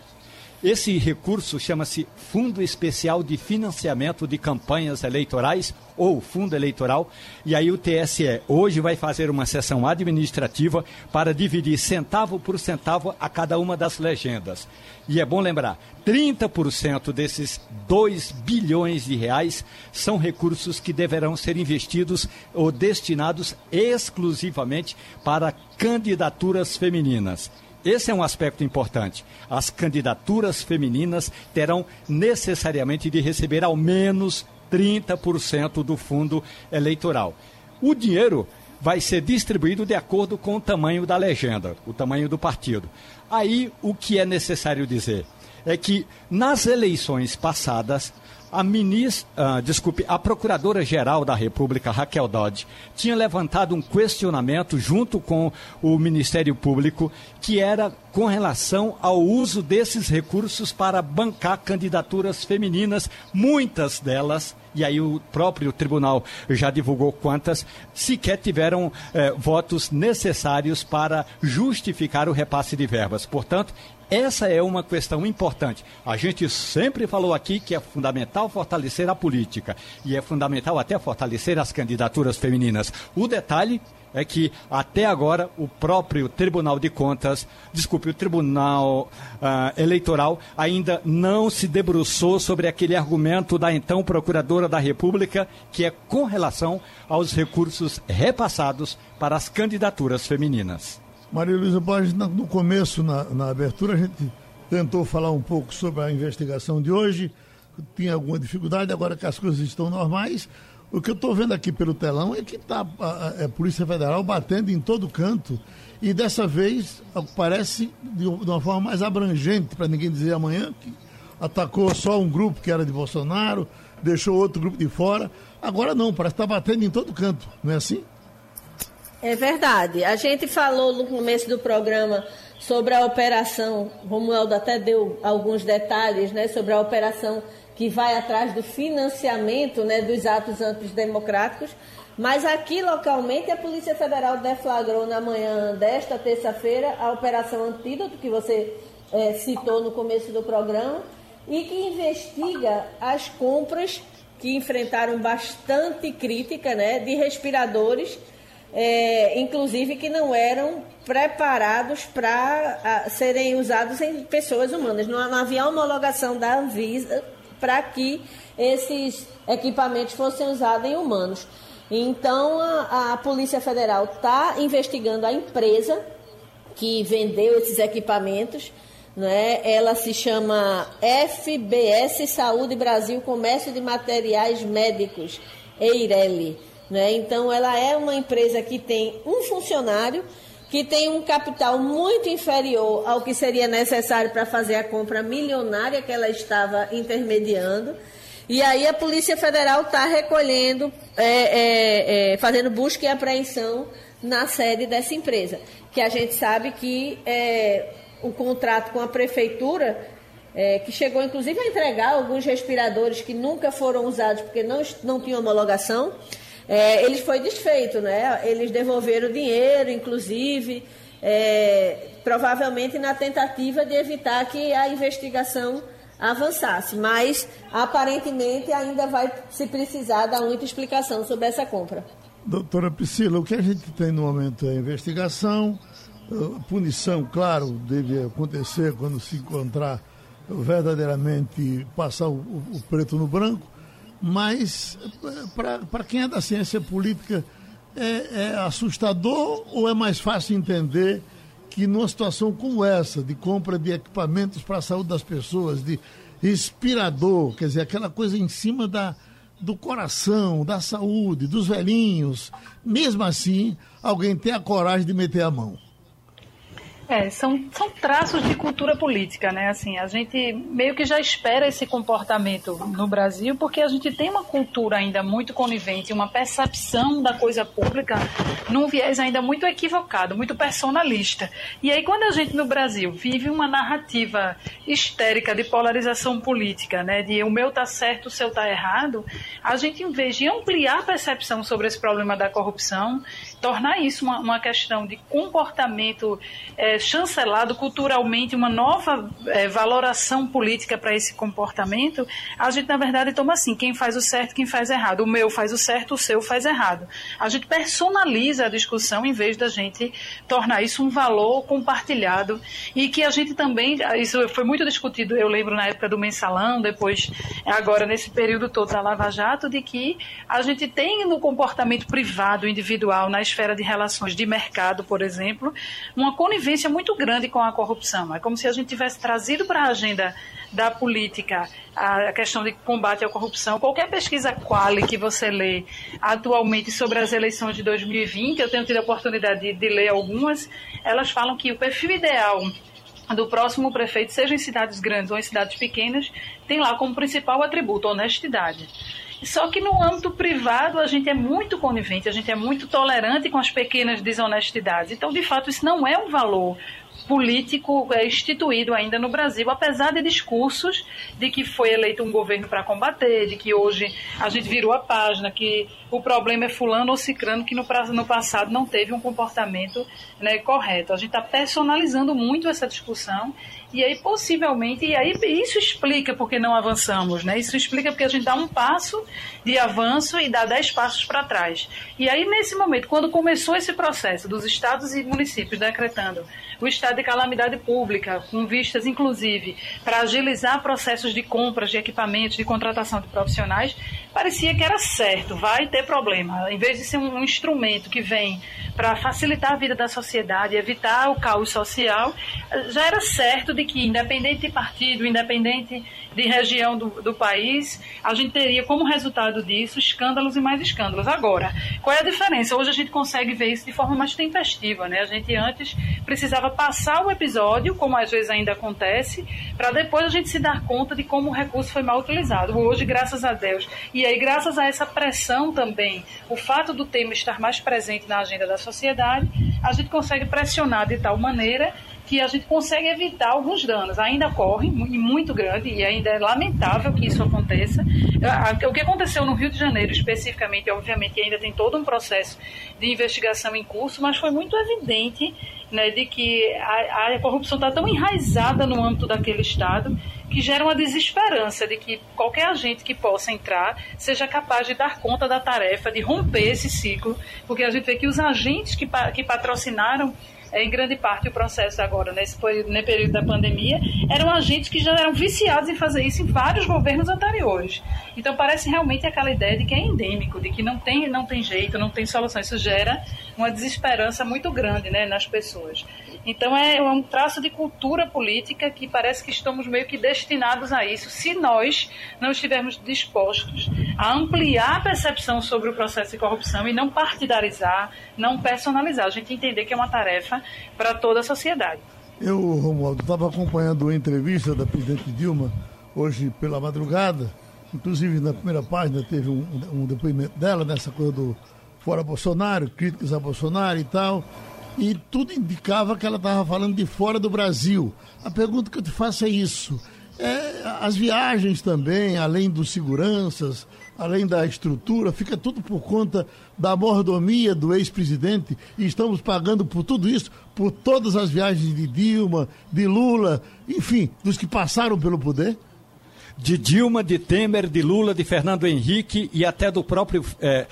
Esse recurso chama-se Fundo Especial de Financiamento de Campanhas Eleitorais ou Fundo Eleitoral. E aí o TSE hoje vai fazer uma sessão administrativa para dividir centavo por centavo a cada uma das legendas. E é bom lembrar, 30% desses 2 bilhões de reais são recursos que deverão ser investidos ou destinados exclusivamente para candidaturas femininas. Esse é um aspecto importante. As candidaturas femininas terão necessariamente de receber ao menos 30% do fundo eleitoral. O dinheiro vai ser distribuído de acordo com o tamanho da legenda, o tamanho do partido. Aí o que é necessário dizer é que nas eleições passadas a ministra, uh, desculpe, a Procuradora-Geral da República, Raquel Dodge, tinha levantado um questionamento junto com o Ministério Público, que era com relação ao uso desses recursos para bancar candidaturas femininas, muitas delas e aí o próprio tribunal já divulgou quantas, sequer tiveram eh, votos necessários para justificar o repasse de verbas. Portanto, essa é uma questão importante. A gente sempre falou aqui que é fundamental fortalecer a política e é fundamental até fortalecer as candidaturas femininas. O detalhe é que até agora o próprio Tribunal de Contas, desculpe, o Tribunal uh, Eleitoral ainda não se debruçou sobre aquele argumento da então Procuradora da República, que é com relação aos recursos repassados para as candidaturas femininas. Maria Luísa Borges, no começo, na, na abertura, a gente tentou falar um pouco sobre a investigação de hoje, tinha alguma dificuldade, agora que as coisas estão normais, o que eu estou vendo aqui pelo telão é que está a, a, a, Polícia Federal batendo em todo canto e dessa vez parece de, uma forma mais abrangente, para ninguém dizer amanhã, que atacou só um grupo que era de Bolsonaro, deixou outro grupo de fora. Agora não, parece que está batendo em todo canto, não é assim? É verdade. A gente falou no começo do programa sobre a operação, Romualdo até deu alguns detalhes né, sobre a operação que vai atrás do financiamento né, dos atos antidemocráticos, mas aqui localmente a Polícia Federal deflagrou na manhã desta terça-feira a Operação Antídoto, que você é, citou no começo do programa, e que investiga as compras que enfrentaram bastante crítica né, de respiradores, é, inclusive que não eram preparados para serem usados em pessoas humanas. Não, não havia homologação da Anvisa para que esses equipamentos fossem usados em humanos. Então, a, a Polícia Federal está investigando a empresa que vendeu esses equipamentos. Né? Ela se chama FBS Saúde Brasil Comércio de Materiais Médicos, Eireli. Né? Então, ela é uma empresa que tem um funcionário que tem um capital muito inferior ao que seria necessário para fazer a compra milionária que ela estava intermediando. E aí a Polícia Federal está recolhendo, é, é, é, fazendo busca e apreensão na sede dessa empresa. Que a gente sabe que é, o contrato com a prefeitura, é, que chegou inclusive a entregar alguns respiradores que nunca foram usados porque não, não tinham homologação, é, ele foi desfeito, né? Eles devolveram o dinheiro, inclusive, é, provavelmente na tentativa de evitar que a investigação avançasse. Mas, aparentemente, ainda vai se precisar dar muita explicação sobre essa compra. Doutora Priscila, o que a gente tem no momento é investigação, punição, claro, deve acontecer quando se encontrar verdadeiramente passar o, o preto no branco mas para quem é da ciência política, é, é, assustador ou é mais fácil entender que numa situação como essa, de compra de equipamentos para a saúde das pessoas, de respirador, quer dizer, aquela coisa em cima da, do coração, da saúde, dos velhinhos, mesmo assim, alguém tem a coragem de meter a mão? É, são, são traços de cultura política, né? Assim, a gente meio que já espera esse comportamento no Brasil, porque a gente tem uma cultura ainda muito conivente, uma percepção da coisa pública num viés ainda muito equivocado, muito personalista. E aí, quando a gente no Brasil vive uma narrativa histérica de polarização política, né? De o meu tá certo, o seu tá errado, a gente, em vez de ampliar a percepção sobre esse problema da corrupção, tornar isso uma, uma questão de comportamento é, chancelado culturalmente, uma nova é, valoração política para esse comportamento, a gente, na verdade, toma assim: quem faz o certo, quem faz errado. O meu faz o certo, o seu faz errado. A gente personaliza a discussão em vez da gente tornar isso um valor compartilhado e que a gente também, isso foi muito discutido, eu lembro na época do mensalão, depois, agora nesse período todo da Lava Jato, de que a gente tem no comportamento privado, individual, nas esfera de relações de mercado, por exemplo, uma conivência muito grande com a corrupção. É como se a gente tivesse trazido para a agenda da política a questão de combate à corrupção. Qualquer pesquisa quali que você lê atualmente sobre as eleições de 2020, eu tenho tido a oportunidade de, de ler algumas, elas falam que o perfil ideal do próximo prefeito, seja em cidades grandes ou em cidades pequenas, tem lá como principal atributo honestidade. Só que no âmbito privado a gente é muito conivente, a gente é muito tolerante com as pequenas desonestidades. Então, de fato, isso não é um valor político é, instituído ainda no Brasil, apesar de discursos de que foi eleito um governo para combater, de que hoje a gente virou a página, que o problema é fulano ou cicrano que no, no passado não teve um comportamento né, correto. A gente está personalizando muito essa discussão e aí, possivelmente, e aí isso explica porque não avançamos, né? Isso explica porque a gente dá um passo de avanço e dá dez passos para trás. E aí, nesse momento, quando começou esse processo dos estados e municípios decretando o estado de calamidade pública, com vistas, inclusive, para agilizar processos de compras de equipamentos, de contratação de profissionais, parecia que era certo, vai ter problema. Em vez de ser um instrumento que vem para facilitar a vida da sociedade, evitar o caos social, já era certo de que, independente de partido, independente de região do, do país, a gente teria como resultado disso escândalos e mais escândalos. Agora, qual é a diferença? Hoje a gente consegue ver isso de forma mais tempestiva, né? A gente antes precisava passar o episódio, como às vezes ainda acontece, para depois a gente se dar conta de como o recurso foi mal utilizado. Hoje, graças a Deus, e aí graças a essa pressão também, o fato do tema estar mais presente na agenda da sociedade, a gente consegue pressionar de tal maneira que a gente consegue evitar alguns danos. Ainda ocorre, e muito grande, e ainda é lamentável que isso aconteça. O que aconteceu no Rio de Janeiro, especificamente, obviamente, ainda tem todo um processo de investigação em curso, mas foi muito evidente né, de que a, a corrupção está tão enraizada no âmbito daquele Estado que gera uma desesperança de que qualquer agente que possa entrar seja capaz de dar conta da tarefa, de romper esse ciclo, porque a gente vê que os agentes que, que patrocinaram é, em grande parte o processo agora, nesse período da pandemia, eram agentes que já eram viciados em fazer isso em vários governos anteriores. Então parece realmente aquela ideia de que é endêmico, de que não tem, não tem jeito, não tem solução. Isso gera uma desesperança muito grande né, nas pessoas. Então é um traço de cultura política que parece que estamos meio que destinados a isso, se nós não estivermos dispostos a ampliar a percepção sobre o processo de corrupção e não partidarizar, não personalizar. A gente entender que é uma tarefa para toda a sociedade. Eu, Romualdo, estava acompanhando a entrevista da presidente Dilma hoje pela madrugada. Inclusive, na primeira página teve um, um depoimento dela nessa coisa do fora Bolsonaro, críticas a Bolsonaro e tal e tudo indicava que ela estava falando de fora do Brasil. A pergunta que eu te faço é isso. É, as viagens também, além dos seguranças, além da estrutura, fica tudo por conta da mordomia do ex-presidente e estamos pagando por tudo isso, por todas as viagens de Dilma, de Lula, enfim, dos que passaram pelo poder? De Dilma, de Temer, de Lula, de Fernando Henrique e até do próprio é,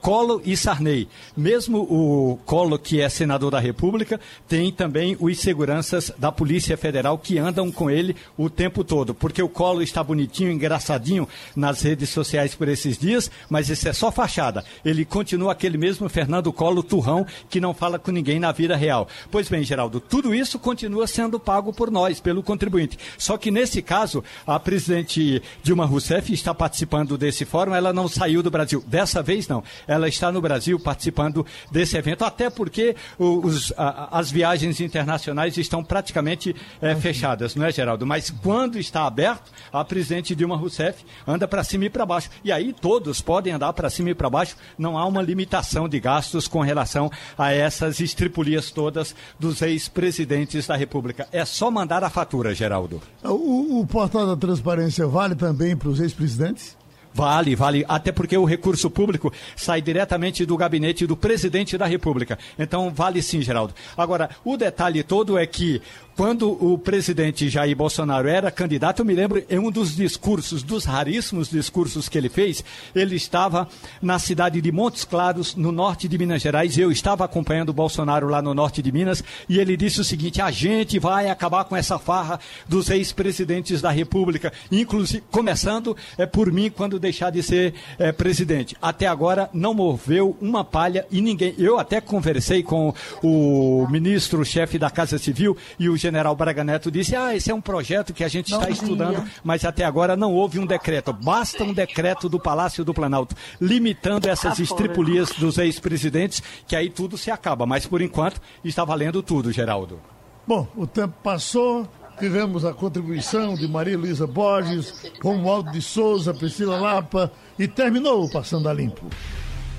Collor e Sarney. Mesmo o Collor, que é senador da República, tem também os seguranças da Polícia Federal que andam com ele o tempo todo. Porque o Collor está bonitinho, engraçadinho nas redes sociais por esses dias, mas isso é só fachada. Ele continua aquele mesmo Fernando Collor turrão que não fala com ninguém na vida real. Pois bem, Geraldo, tudo isso continua sendo pago por nós, pelo contribuinte. Só que nesse caso, a presidente presidente Dilma Rousseff está participando desse fórum, ela não saiu do Brasil. Dessa vez, não. Ela está no Brasil participando desse evento, até porque os, a, as viagens internacionais estão praticamente é, fechadas, não é, Geraldo? Mas quando está aberto, a presidente Dilma Rousseff anda para cima e para baixo. E aí todos podem andar para cima e para baixo, não há uma limitação de gastos com relação a essas estripulias todas dos ex-presidentes da República. É só mandar a fatura, Geraldo. O, o portal da transparência vale também para os ex-presidentes? Vale, vale, até porque o recurso público sai diretamente do gabinete do presidente da República. Então, vale sim, Geraldo. Agora, o detalhe todo é que quando o presidente Jair Bolsonaro era candidato, eu me lembro em um dos discursos, dos raríssimos discursos que ele fez, ele estava na cidade de Montes Claros, no norte de Minas Gerais. Eu estava acompanhando o Bolsonaro lá no norte de Minas e ele disse o seguinte: a gente vai acabar com essa farra dos ex-presidentes da República, inclusive começando é, por mim quando deixar de ser é, presidente. Até agora não moveu uma palha e ninguém. Eu até conversei com o ministro-chefe da Casa Civil e o general Braga Neto disse: ah, esse é um projeto que a gente está estudando, mas até agora não houve um decreto. Basta um decreto do Palácio do Planalto limitando essas estripulias dos ex-presidentes, que aí tudo se acaba. Mas por enquanto está valendo tudo, Geraldo. Bom, o tempo passou. Tivemos a contribuição de Maria Luísa Borges, Romualdo de Souza, Priscila Lapa e terminou o Passando a Limpo.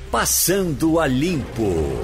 Passando a Limpo.